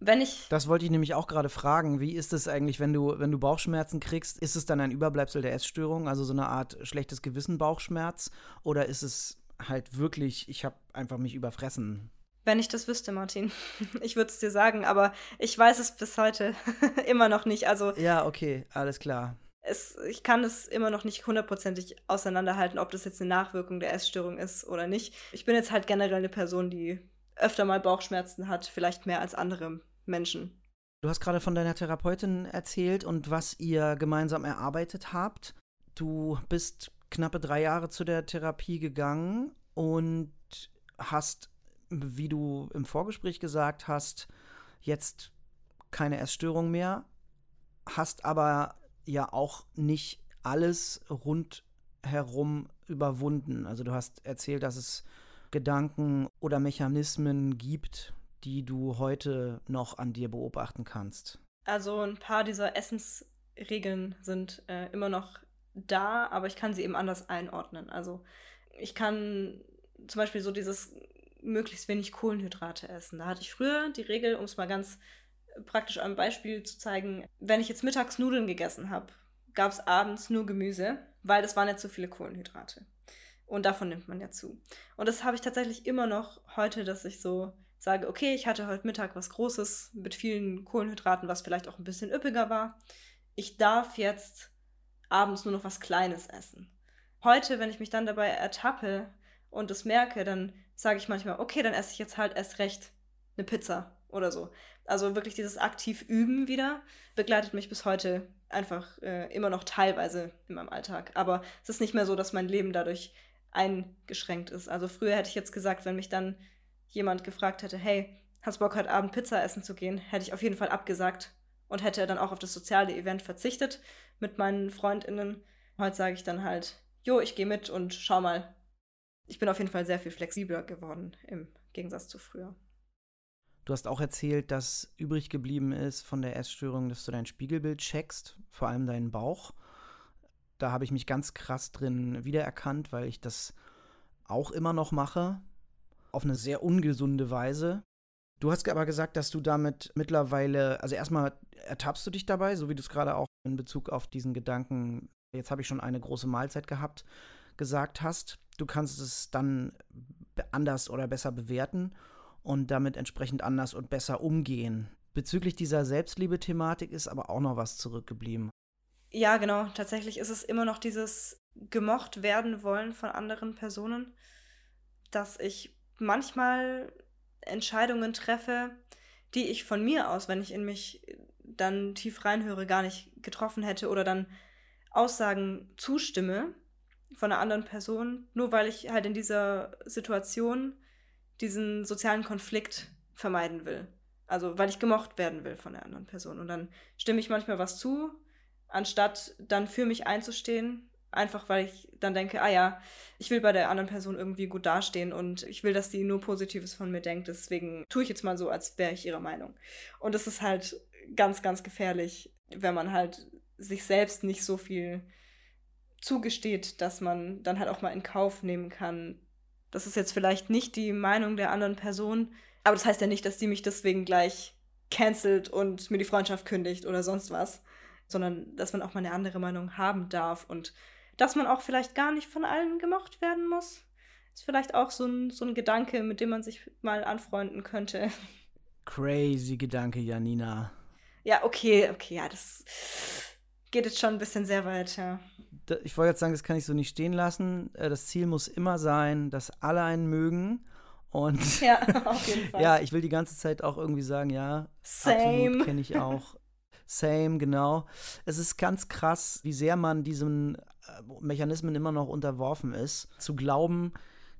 wenn ich. Das wollte ich nämlich auch gerade fragen. Wie ist es eigentlich, wenn du, wenn du Bauchschmerzen kriegst? Ist es dann ein Überbleibsel der Essstörung, also so eine Art schlechtes Gewissen Bauchschmerz? Oder ist es halt wirklich, ich habe einfach mich überfressen? Wenn ich das wüsste, Martin. Ich würde es dir sagen, aber ich weiß es bis heute immer noch nicht. Also. Ja, okay, alles klar. Es, ich kann es immer noch nicht hundertprozentig auseinanderhalten, ob das jetzt eine Nachwirkung der Essstörung ist oder nicht. Ich bin jetzt halt generell eine Person, die öfter mal Bauchschmerzen hat, vielleicht mehr als andere Menschen. Du hast gerade von deiner Therapeutin erzählt und was ihr gemeinsam erarbeitet habt. Du bist knappe drei Jahre zu der Therapie gegangen und hast, wie du im Vorgespräch gesagt hast, jetzt keine Essstörung mehr, hast aber ja auch nicht alles rundherum überwunden. Also du hast erzählt, dass es Gedanken oder Mechanismen gibt, die du heute noch an dir beobachten kannst? Also ein paar dieser Essensregeln sind äh, immer noch da, aber ich kann sie eben anders einordnen. Also ich kann zum Beispiel so dieses möglichst wenig Kohlenhydrate essen. Da hatte ich früher die Regel, um es mal ganz praktisch am Beispiel zu zeigen, wenn ich jetzt mittags Nudeln gegessen habe, gab es abends nur Gemüse, weil das waren ja zu viele Kohlenhydrate. Und davon nimmt man ja zu. Und das habe ich tatsächlich immer noch heute, dass ich so sage, okay, ich hatte heute Mittag was Großes mit vielen Kohlenhydraten, was vielleicht auch ein bisschen üppiger war. Ich darf jetzt abends nur noch was Kleines essen. Heute, wenn ich mich dann dabei ertappe und es merke, dann sage ich manchmal, okay, dann esse ich jetzt halt erst recht eine Pizza oder so. Also wirklich dieses aktiv Üben wieder begleitet mich bis heute einfach äh, immer noch teilweise in meinem Alltag. Aber es ist nicht mehr so, dass mein Leben dadurch eingeschränkt ist. Also früher hätte ich jetzt gesagt, wenn mich dann jemand gefragt hätte, hey, hast Bock heute Abend Pizza essen zu gehen, hätte ich auf jeden Fall abgesagt und hätte dann auch auf das soziale Event verzichtet mit meinen Freundinnen. Heute sage ich dann halt, jo, ich gehe mit und schau mal. Ich bin auf jeden Fall sehr viel flexibler geworden im Gegensatz zu früher. Du hast auch erzählt, dass übrig geblieben ist von der Essstörung, dass du dein Spiegelbild checkst, vor allem deinen Bauch. Da habe ich mich ganz krass drin wiedererkannt, weil ich das auch immer noch mache, auf eine sehr ungesunde Weise. Du hast aber gesagt, dass du damit mittlerweile, also erstmal ertappst du dich dabei, so wie du es gerade auch in Bezug auf diesen Gedanken, jetzt habe ich schon eine große Mahlzeit gehabt, gesagt hast. Du kannst es dann anders oder besser bewerten und damit entsprechend anders und besser umgehen. Bezüglich dieser Selbstliebe-Thematik ist aber auch noch was zurückgeblieben. Ja, genau. Tatsächlich ist es immer noch dieses gemocht werden wollen von anderen Personen, dass ich manchmal Entscheidungen treffe, die ich von mir aus, wenn ich in mich dann tief reinhöre, gar nicht getroffen hätte oder dann Aussagen zustimme von einer anderen Person, nur weil ich halt in dieser Situation diesen sozialen Konflikt vermeiden will. Also weil ich gemocht werden will von der anderen Person. Und dann stimme ich manchmal was zu, anstatt dann für mich einzustehen Einfach weil ich dann denke, ah ja, ich will bei der anderen Person irgendwie gut dastehen und ich will, dass die nur Positives von mir denkt. Deswegen tue ich jetzt mal so, als wäre ich ihrer Meinung. Und es ist halt ganz, ganz gefährlich, wenn man halt sich selbst nicht so viel zugesteht, dass man dann halt auch mal in Kauf nehmen kann. Das ist jetzt vielleicht nicht die Meinung der anderen Person, aber das heißt ja nicht, dass die mich deswegen gleich cancelt und mir die Freundschaft kündigt oder sonst was, sondern dass man auch mal eine andere Meinung haben darf und dass man auch vielleicht gar nicht von allen gemocht werden muss. Ist vielleicht auch so ein, so ein Gedanke, mit dem man sich mal anfreunden könnte. Crazy Gedanke, Janina. Ja, okay, okay, ja, das geht jetzt schon ein bisschen sehr weit, ja. Ich wollte jetzt sagen, das kann ich so nicht stehen lassen. Äh, das Ziel muss immer sein, dass alle einen mögen. Und ja, auf jeden Fall. ja, ich will die ganze Zeit auch irgendwie sagen, ja, Same. kenne ich auch. Same, genau. Es ist ganz krass, wie sehr man diesen äh, Mechanismen immer noch unterworfen ist, zu glauben,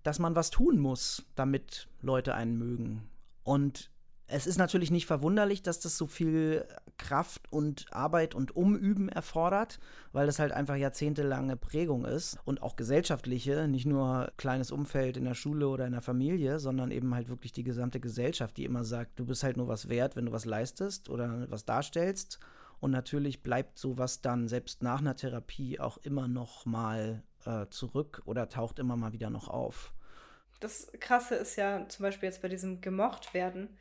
dass man was tun muss, damit Leute einen mögen. Und es ist natürlich nicht verwunderlich, dass das so viel Kraft und Arbeit und Umüben erfordert, weil das halt einfach jahrzehntelange Prägung ist und auch gesellschaftliche, nicht nur kleines Umfeld in der Schule oder in der Familie, sondern eben halt wirklich die gesamte Gesellschaft, die immer sagt, du bist halt nur was wert, wenn du was leistest oder was darstellst. Und natürlich bleibt sowas dann selbst nach einer Therapie auch immer noch mal äh, zurück oder taucht immer mal wieder noch auf. Das Krasse ist ja zum Beispiel jetzt bei diesem gemocht werden,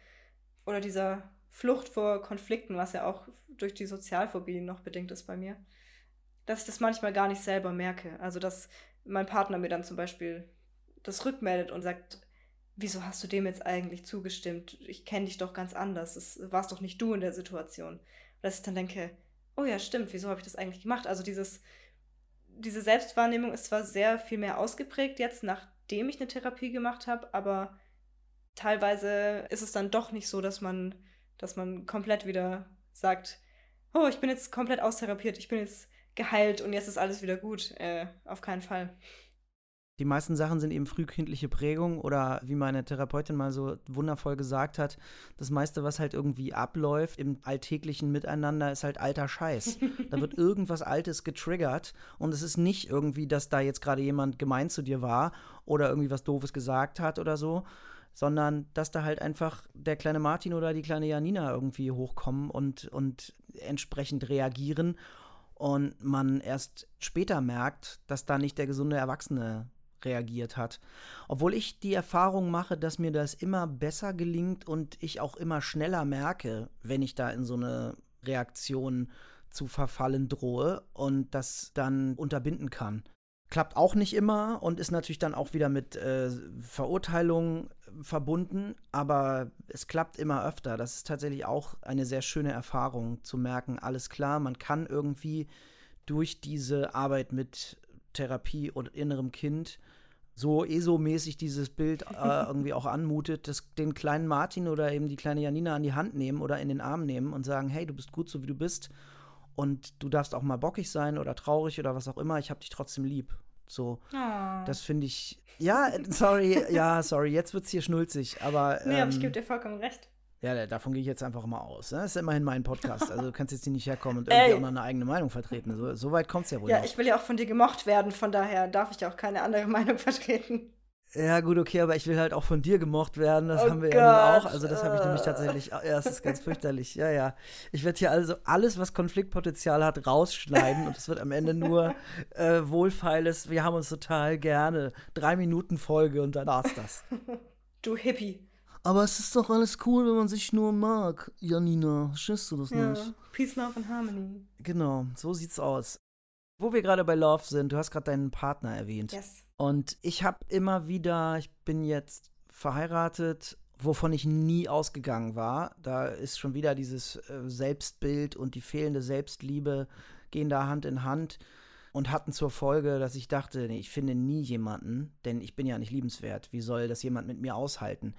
oder dieser Flucht vor Konflikten, was ja auch durch die Sozialphobie noch bedingt ist bei mir, dass ich das manchmal gar nicht selber merke. Also, dass mein Partner mir dann zum Beispiel das rückmeldet und sagt, wieso hast du dem jetzt eigentlich zugestimmt? Ich kenne dich doch ganz anders. Das warst doch nicht du in der Situation. Dass ich dann denke, oh ja, stimmt, wieso habe ich das eigentlich gemacht? Also dieses, diese Selbstwahrnehmung ist zwar sehr viel mehr ausgeprägt jetzt, nachdem ich eine Therapie gemacht habe, aber teilweise ist es dann doch nicht so, dass man, dass man komplett wieder sagt, oh, ich bin jetzt komplett austherapiert, ich bin jetzt geheilt und jetzt ist alles wieder gut. Äh, auf keinen Fall. Die meisten Sachen sind eben frühkindliche Prägung oder wie meine Therapeutin mal so wundervoll gesagt hat, das meiste, was halt irgendwie abläuft im alltäglichen Miteinander, ist halt alter Scheiß. da wird irgendwas Altes getriggert und es ist nicht irgendwie, dass da jetzt gerade jemand gemein zu dir war oder irgendwie was Doofes gesagt hat oder so, sondern dass da halt einfach der kleine Martin oder die kleine Janina irgendwie hochkommen und, und entsprechend reagieren und man erst später merkt, dass da nicht der gesunde Erwachsene reagiert hat. Obwohl ich die Erfahrung mache, dass mir das immer besser gelingt und ich auch immer schneller merke, wenn ich da in so eine Reaktion zu verfallen drohe und das dann unterbinden kann. Klappt auch nicht immer und ist natürlich dann auch wieder mit äh, Verurteilung verbunden, aber es klappt immer öfter. Das ist tatsächlich auch eine sehr schöne Erfahrung, zu merken, alles klar, man kann irgendwie durch diese Arbeit mit Therapie und innerem Kind so ESO-mäßig dieses Bild äh, irgendwie auch anmutet, dass den kleinen Martin oder eben die kleine Janina an die Hand nehmen oder in den Arm nehmen und sagen, hey, du bist gut so wie du bist und du darfst auch mal bockig sein oder traurig oder was auch immer, ich hab dich trotzdem lieb. So, oh. das finde ich. Ja, sorry, ja, sorry, jetzt wird es hier schnulzig, aber. Nee, aber ich ähm, gebe dir vollkommen recht. Ja, davon gehe ich jetzt einfach mal aus. Ne? Das ist immerhin mein Podcast. Also du kannst jetzt hier nicht herkommen und irgendwie Ey. auch noch eine eigene Meinung vertreten. So, so weit kommt es ja wohl. Ja, noch. ich will ja auch von dir gemocht werden, von daher darf ich ja auch keine andere Meinung vertreten. Ja, gut, okay, aber ich will halt auch von dir gemocht werden. Das oh haben wir Gott. ja auch. Also, das habe ich nämlich tatsächlich. Ja, das ist ganz fürchterlich. Ja, ja. Ich werde hier also alles, was Konfliktpotenzial hat, rausschneiden und es wird am Ende nur äh, wohlfeiles. Wir haben uns total gerne. Drei Minuten Folge und dann war's das. Du Hippie. Aber es ist doch alles cool, wenn man sich nur mag, Janina. Verstehst du das ja. nicht? Peace, Love and Harmony. Genau, so sieht's aus. Wo wir gerade bei Love sind, du hast gerade deinen Partner erwähnt. Yes. Und ich habe immer wieder, ich bin jetzt verheiratet, wovon ich nie ausgegangen war. Da ist schon wieder dieses äh, Selbstbild und die fehlende Selbstliebe gehen da Hand in Hand und hatten zur Folge, dass ich dachte, nee, ich finde nie jemanden, denn ich bin ja nicht liebenswert. Wie soll das jemand mit mir aushalten?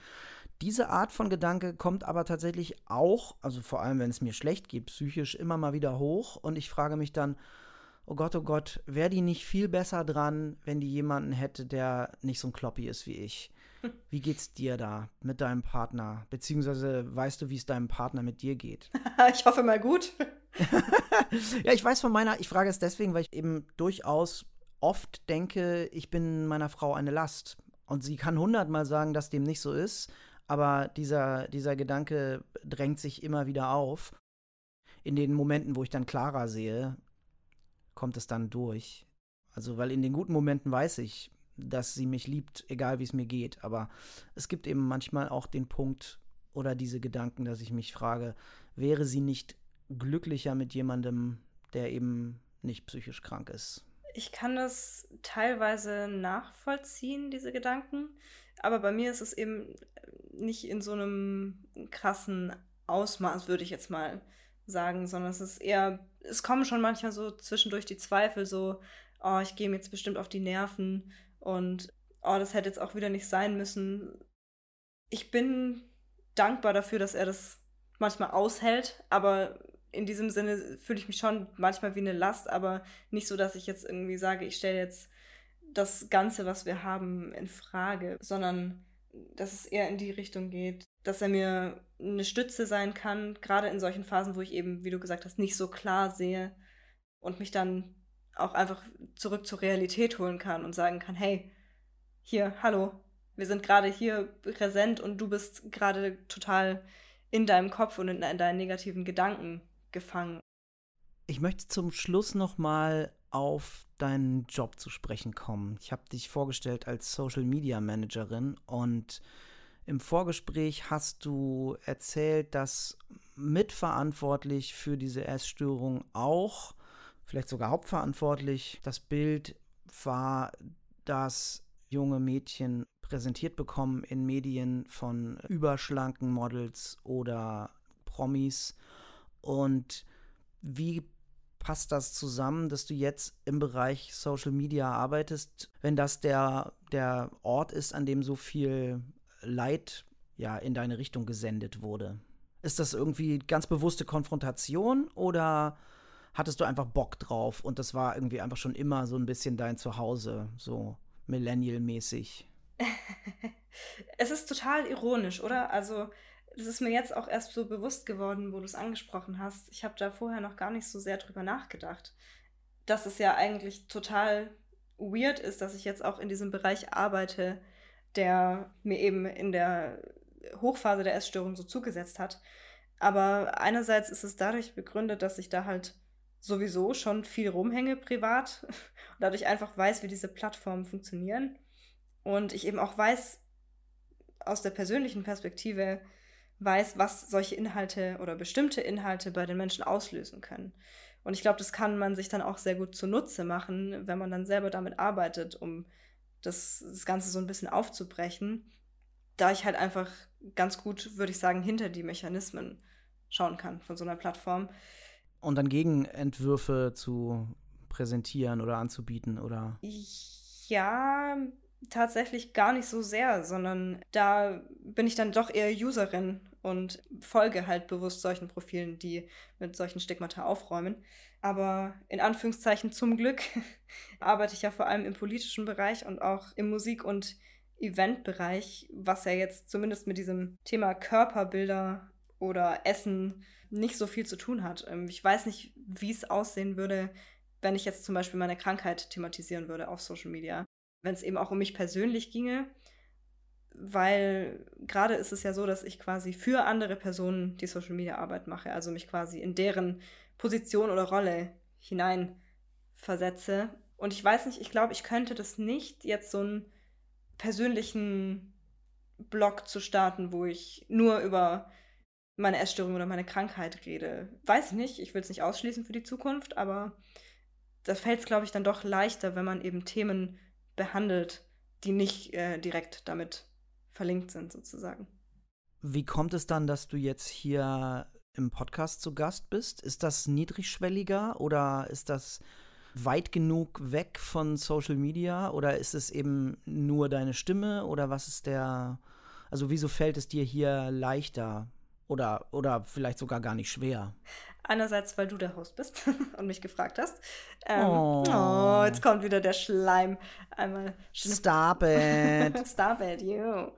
Diese Art von Gedanke kommt aber tatsächlich auch, also vor allem wenn es mir schlecht geht, psychisch immer mal wieder hoch und ich frage mich dann, oh Gott, oh Gott, wäre die nicht viel besser dran, wenn die jemanden hätte, der nicht so ein Kloppi ist wie ich? Wie geht's dir da mit deinem Partner? Beziehungsweise weißt du, wie es deinem Partner mit dir geht? ich hoffe mal gut. ja, ich weiß von meiner, ich frage es deswegen, weil ich eben durchaus oft denke, ich bin meiner Frau eine Last. Und sie kann hundertmal sagen, dass dem nicht so ist, aber dieser, dieser Gedanke drängt sich immer wieder auf. In den Momenten, wo ich dann klarer sehe, kommt es dann durch. Also, weil in den guten Momenten weiß ich, dass sie mich liebt, egal wie es mir geht. Aber es gibt eben manchmal auch den Punkt oder diese Gedanken, dass ich mich frage, wäre sie nicht glücklicher mit jemandem, der eben nicht psychisch krank ist? Ich kann das teilweise nachvollziehen, diese Gedanken. Aber bei mir ist es eben nicht in so einem krassen Ausmaß, würde ich jetzt mal sagen, sondern es ist eher, es kommen schon manchmal so zwischendurch die Zweifel, so, oh, ich gehe mir jetzt bestimmt auf die Nerven und oh, das hätte jetzt auch wieder nicht sein müssen. Ich bin dankbar dafür, dass er das manchmal aushält, aber in diesem Sinne fühle ich mich schon manchmal wie eine Last, aber nicht so, dass ich jetzt irgendwie sage, ich stelle jetzt das Ganze, was wir haben, in Frage, sondern dass es eher in die Richtung geht, dass er mir eine Stütze sein kann, gerade in solchen Phasen, wo ich eben, wie du gesagt hast, nicht so klar sehe und mich dann auch einfach zurück zur Realität holen kann und sagen kann, hey, hier, hallo, wir sind gerade hier präsent und du bist gerade total in deinem Kopf und in, in deinen negativen Gedanken gefangen. Ich möchte zum Schluss noch mal auf deinen Job zu sprechen kommen. Ich habe dich vorgestellt als Social Media Managerin und im Vorgespräch hast du erzählt, dass mitverantwortlich für diese Essstörung auch, vielleicht sogar hauptverantwortlich, das Bild war, dass junge Mädchen präsentiert bekommen in Medien von überschlanken Models oder Promis. Und wie passt das zusammen, dass du jetzt im Bereich Social Media arbeitest, wenn das der, der Ort ist, an dem so viel Leid ja in deine Richtung gesendet wurde. Ist das irgendwie ganz bewusste Konfrontation oder hattest du einfach Bock drauf und das war irgendwie einfach schon immer so ein bisschen dein Zuhause, so millennial-mäßig? es ist total ironisch, oder? Also, das ist mir jetzt auch erst so bewusst geworden, wo du es angesprochen hast. Ich habe da vorher noch gar nicht so sehr drüber nachgedacht. Dass es ja eigentlich total weird ist, dass ich jetzt auch in diesem Bereich arbeite, der mir eben in der Hochphase der Essstörung so zugesetzt hat. Aber einerseits ist es dadurch begründet, dass ich da halt sowieso schon viel rumhänge privat und dadurch einfach weiß, wie diese Plattformen funktionieren. Und ich eben auch weiß, aus der persönlichen Perspektive, weiß, was solche Inhalte oder bestimmte Inhalte bei den Menschen auslösen können. Und ich glaube, das kann man sich dann auch sehr gut zunutze machen, wenn man dann selber damit arbeitet, um das, das Ganze so ein bisschen aufzubrechen, da ich halt einfach ganz gut, würde ich sagen, hinter die Mechanismen schauen kann von so einer Plattform. Und dann Gegenentwürfe zu präsentieren oder anzubieten, oder? Ja, tatsächlich gar nicht so sehr, sondern da bin ich dann doch eher Userin und folge halt bewusst solchen Profilen, die mit solchen Stigmata aufräumen. Aber in Anführungszeichen zum Glück arbeite ich ja vor allem im politischen Bereich und auch im Musik- und Eventbereich, was ja jetzt zumindest mit diesem Thema Körperbilder oder Essen nicht so viel zu tun hat. Ähm, ich weiß nicht, wie es aussehen würde, wenn ich jetzt zum Beispiel meine Krankheit thematisieren würde auf Social Media. Wenn es eben auch um mich persönlich ginge, weil gerade ist es ja so, dass ich quasi für andere Personen die Social Media Arbeit mache, also mich quasi in deren Position oder Rolle hinein versetze. Und ich weiß nicht, ich glaube, ich könnte das nicht, jetzt so einen persönlichen Blog zu starten, wo ich nur über meine Essstörung oder meine Krankheit rede. Weiß ich nicht, ich will es nicht ausschließen für die Zukunft, aber da fällt es, glaube ich, dann doch leichter, wenn man eben Themen behandelt, die nicht äh, direkt damit verlinkt sind, sozusagen. Wie kommt es dann, dass du jetzt hier im Podcast zu Gast bist? Ist das niedrigschwelliger oder ist das weit genug weg von Social Media oder ist es eben nur deine Stimme oder was ist der, also wieso fällt es dir hier leichter oder, oder vielleicht sogar gar nicht schwer? Einerseits, weil du der Host bist und mich gefragt hast. Ähm, oh. oh. jetzt kommt wieder der Schleim. Einmal. Stop it. Stop it, you.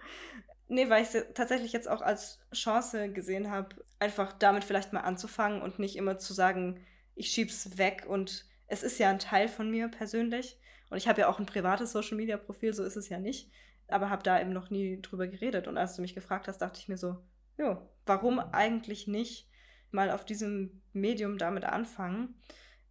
Nee, weil ich es tatsächlich jetzt auch als Chance gesehen habe, einfach damit vielleicht mal anzufangen und nicht immer zu sagen, ich schieb's weg und es ist ja ein Teil von mir persönlich. Und ich habe ja auch ein privates Social Media Profil, so ist es ja nicht. Aber habe da eben noch nie drüber geredet. Und als du mich gefragt hast, dachte ich mir so, jo, warum eigentlich nicht mal auf diesem Medium damit anfangen?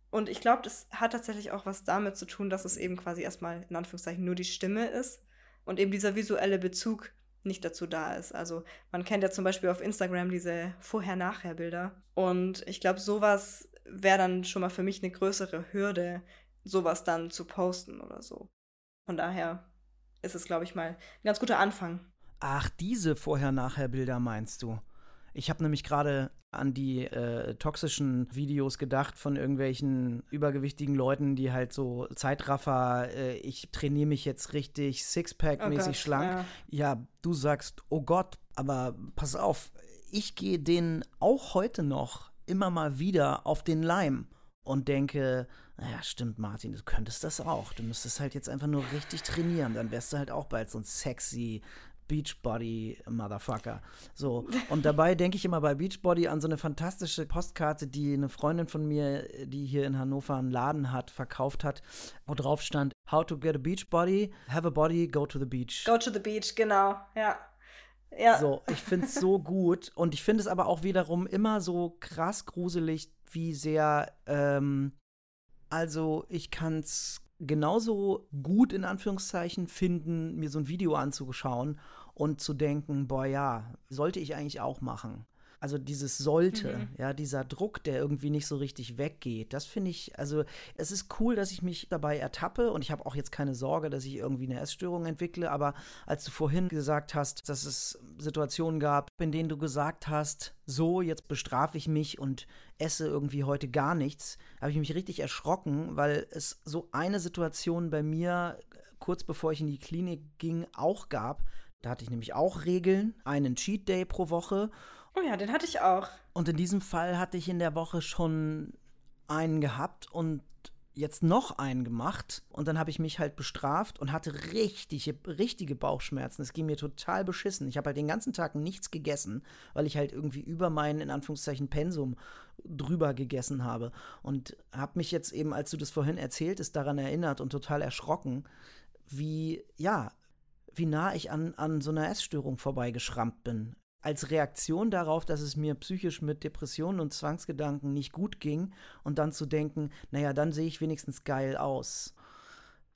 Und ich glaube, das hat tatsächlich auch was damit zu tun, dass es eben quasi erstmal in Anführungszeichen nur die Stimme ist und eben dieser visuelle Bezug nicht dazu da ist. Also man kennt ja zum Beispiel auf Instagram diese Vorher-Nachher-Bilder. Und ich glaube, sowas wäre dann schon mal für mich eine größere Hürde, sowas dann zu posten oder so. Von daher ist es, glaube ich, mal ein ganz guter Anfang. Ach, diese Vorher-Nachher-Bilder meinst du? Ich habe nämlich gerade an die äh, toxischen Videos gedacht von irgendwelchen übergewichtigen Leuten, die halt so Zeitraffer, äh, ich trainiere mich jetzt richtig Sixpack-mäßig oh schlank. Ja. ja, du sagst, oh Gott, aber pass auf, ich gehe denen auch heute noch immer mal wieder auf den Leim und denke, naja, stimmt, Martin, du könntest das auch. Du müsstest halt jetzt einfach nur richtig trainieren. Dann wärst du halt auch bald so ein sexy Beachbody Motherfucker. So. Und dabei denke ich immer bei Beachbody an so eine fantastische Postkarte, die eine Freundin von mir, die hier in Hannover einen Laden hat, verkauft hat, wo drauf stand: How to get a Beachbody, have a body, go to the beach. Go to the beach, genau, ja. Ja. So, ich finde es so gut. Und ich finde es aber auch wiederum immer so krass gruselig, wie sehr, ähm, also ich kann es genauso gut in Anführungszeichen finden, mir so ein Video anzuschauen und zu denken, boah ja, sollte ich eigentlich auch machen. Also dieses sollte, mhm. ja, dieser Druck, der irgendwie nicht so richtig weggeht, das finde ich, also es ist cool, dass ich mich dabei ertappe und ich habe auch jetzt keine Sorge, dass ich irgendwie eine Essstörung entwickle, aber als du vorhin gesagt hast, dass es Situationen gab, in denen du gesagt hast, so, jetzt bestrafe ich mich und esse irgendwie heute gar nichts, habe ich mich richtig erschrocken, weil es so eine Situation bei mir kurz bevor ich in die Klinik ging auch gab, da hatte ich nämlich auch Regeln, einen Cheat Day pro Woche. Oh ja, den hatte ich auch. Und in diesem Fall hatte ich in der Woche schon einen gehabt und jetzt noch einen gemacht und dann habe ich mich halt bestraft und hatte richtige, richtige Bauchschmerzen. Es ging mir total beschissen. Ich habe halt den ganzen Tag nichts gegessen, weil ich halt irgendwie über mein, in Anführungszeichen, Pensum drüber gegessen habe. Und habe mich jetzt eben, als du das vorhin erzähltest, daran erinnert und total erschrocken, wie, ja, wie nah ich an, an so einer Essstörung vorbeigeschrammt bin. Als Reaktion darauf, dass es mir psychisch mit Depressionen und Zwangsgedanken nicht gut ging und dann zu denken, naja, dann sehe ich wenigstens geil aus.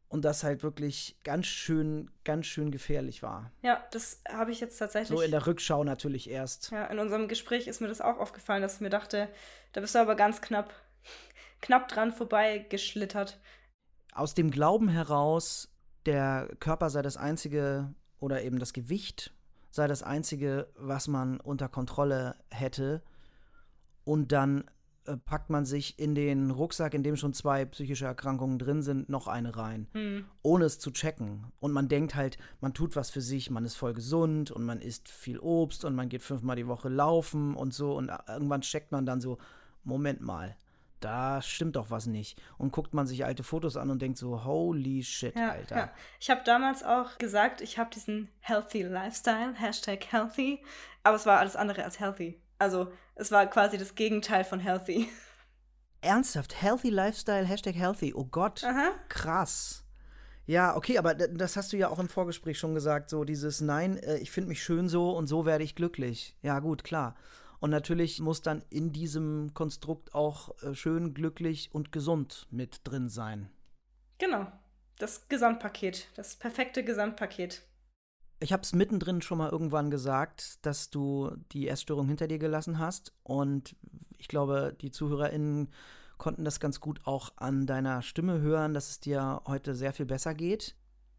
Und das halt wirklich ganz schön, ganz schön gefährlich war. Ja, das habe ich jetzt tatsächlich. So in der Rückschau natürlich erst. Ja, in unserem Gespräch ist mir das auch aufgefallen, dass ich mir dachte, da bist du aber ganz knapp, knapp dran vorbeigeschlittert. Aus dem Glauben heraus, der Körper sei das einzige oder eben das Gewicht sei das einzige, was man unter Kontrolle hätte. Und dann äh, packt man sich in den Rucksack, in dem schon zwei psychische Erkrankungen drin sind, noch eine rein, mhm. ohne es zu checken. Und man denkt halt, man tut was für sich, man ist voll gesund und man isst viel Obst und man geht fünfmal die Woche laufen und so. Und äh, irgendwann checkt man dann so, Moment mal, da stimmt doch was nicht. Und guckt man sich alte Fotos an und denkt so, holy shit, ja, Alter. Ja. Ich habe damals auch gesagt, ich habe diesen healthy Lifestyle, Hashtag healthy, aber es war alles andere als healthy. Also es war quasi das Gegenteil von healthy. Ernsthaft, healthy Lifestyle, Hashtag healthy, oh Gott, Aha. krass. Ja, okay, aber das hast du ja auch im Vorgespräch schon gesagt, so dieses Nein, äh, ich finde mich schön so und so werde ich glücklich. Ja, gut, klar. Und natürlich muss dann in diesem Konstrukt auch äh, schön, glücklich und gesund mit drin sein. Genau, das Gesamtpaket, das perfekte Gesamtpaket. Ich habe es mittendrin schon mal irgendwann gesagt, dass du die Essstörung hinter dir gelassen hast. Und ich glaube, die ZuhörerInnen konnten das ganz gut auch an deiner Stimme hören, dass es dir heute sehr viel besser geht.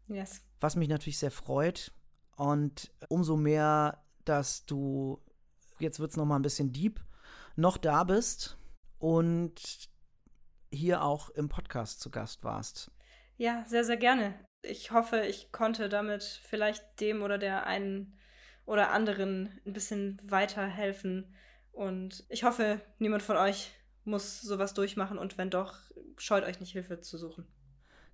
Yes. Was mich natürlich sehr freut. Und umso mehr, dass du, jetzt wird es nochmal ein bisschen deep, noch da bist und hier auch im Podcast zu Gast warst. Ja, sehr, sehr gerne. Ich hoffe, ich konnte damit vielleicht dem oder der einen oder anderen ein bisschen weiterhelfen. Und ich hoffe, niemand von euch muss sowas durchmachen und wenn doch, scheut euch nicht Hilfe zu suchen.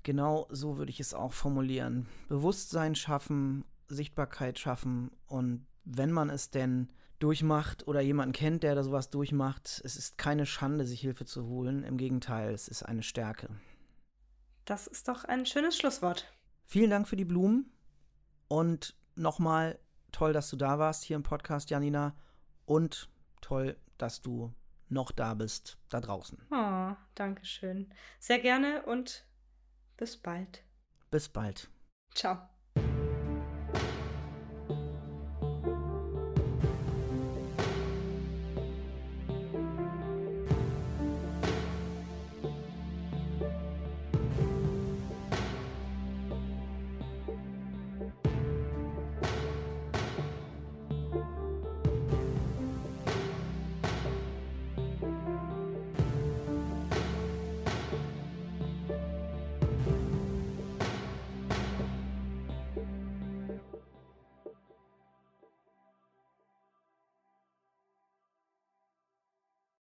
Genau so würde ich es auch formulieren. Bewusstsein schaffen, Sichtbarkeit schaffen und wenn man es denn durchmacht oder jemanden kennt, der da sowas durchmacht, es ist keine Schande, sich Hilfe zu holen. Im Gegenteil, es ist eine Stärke. Das ist doch ein schönes Schlusswort. Vielen Dank für die Blumen und nochmal toll, dass du da warst hier im Podcast, Janina. Und toll, dass du noch da bist, da draußen. Oh, danke schön. Sehr gerne und bis bald. Bis bald. Ciao.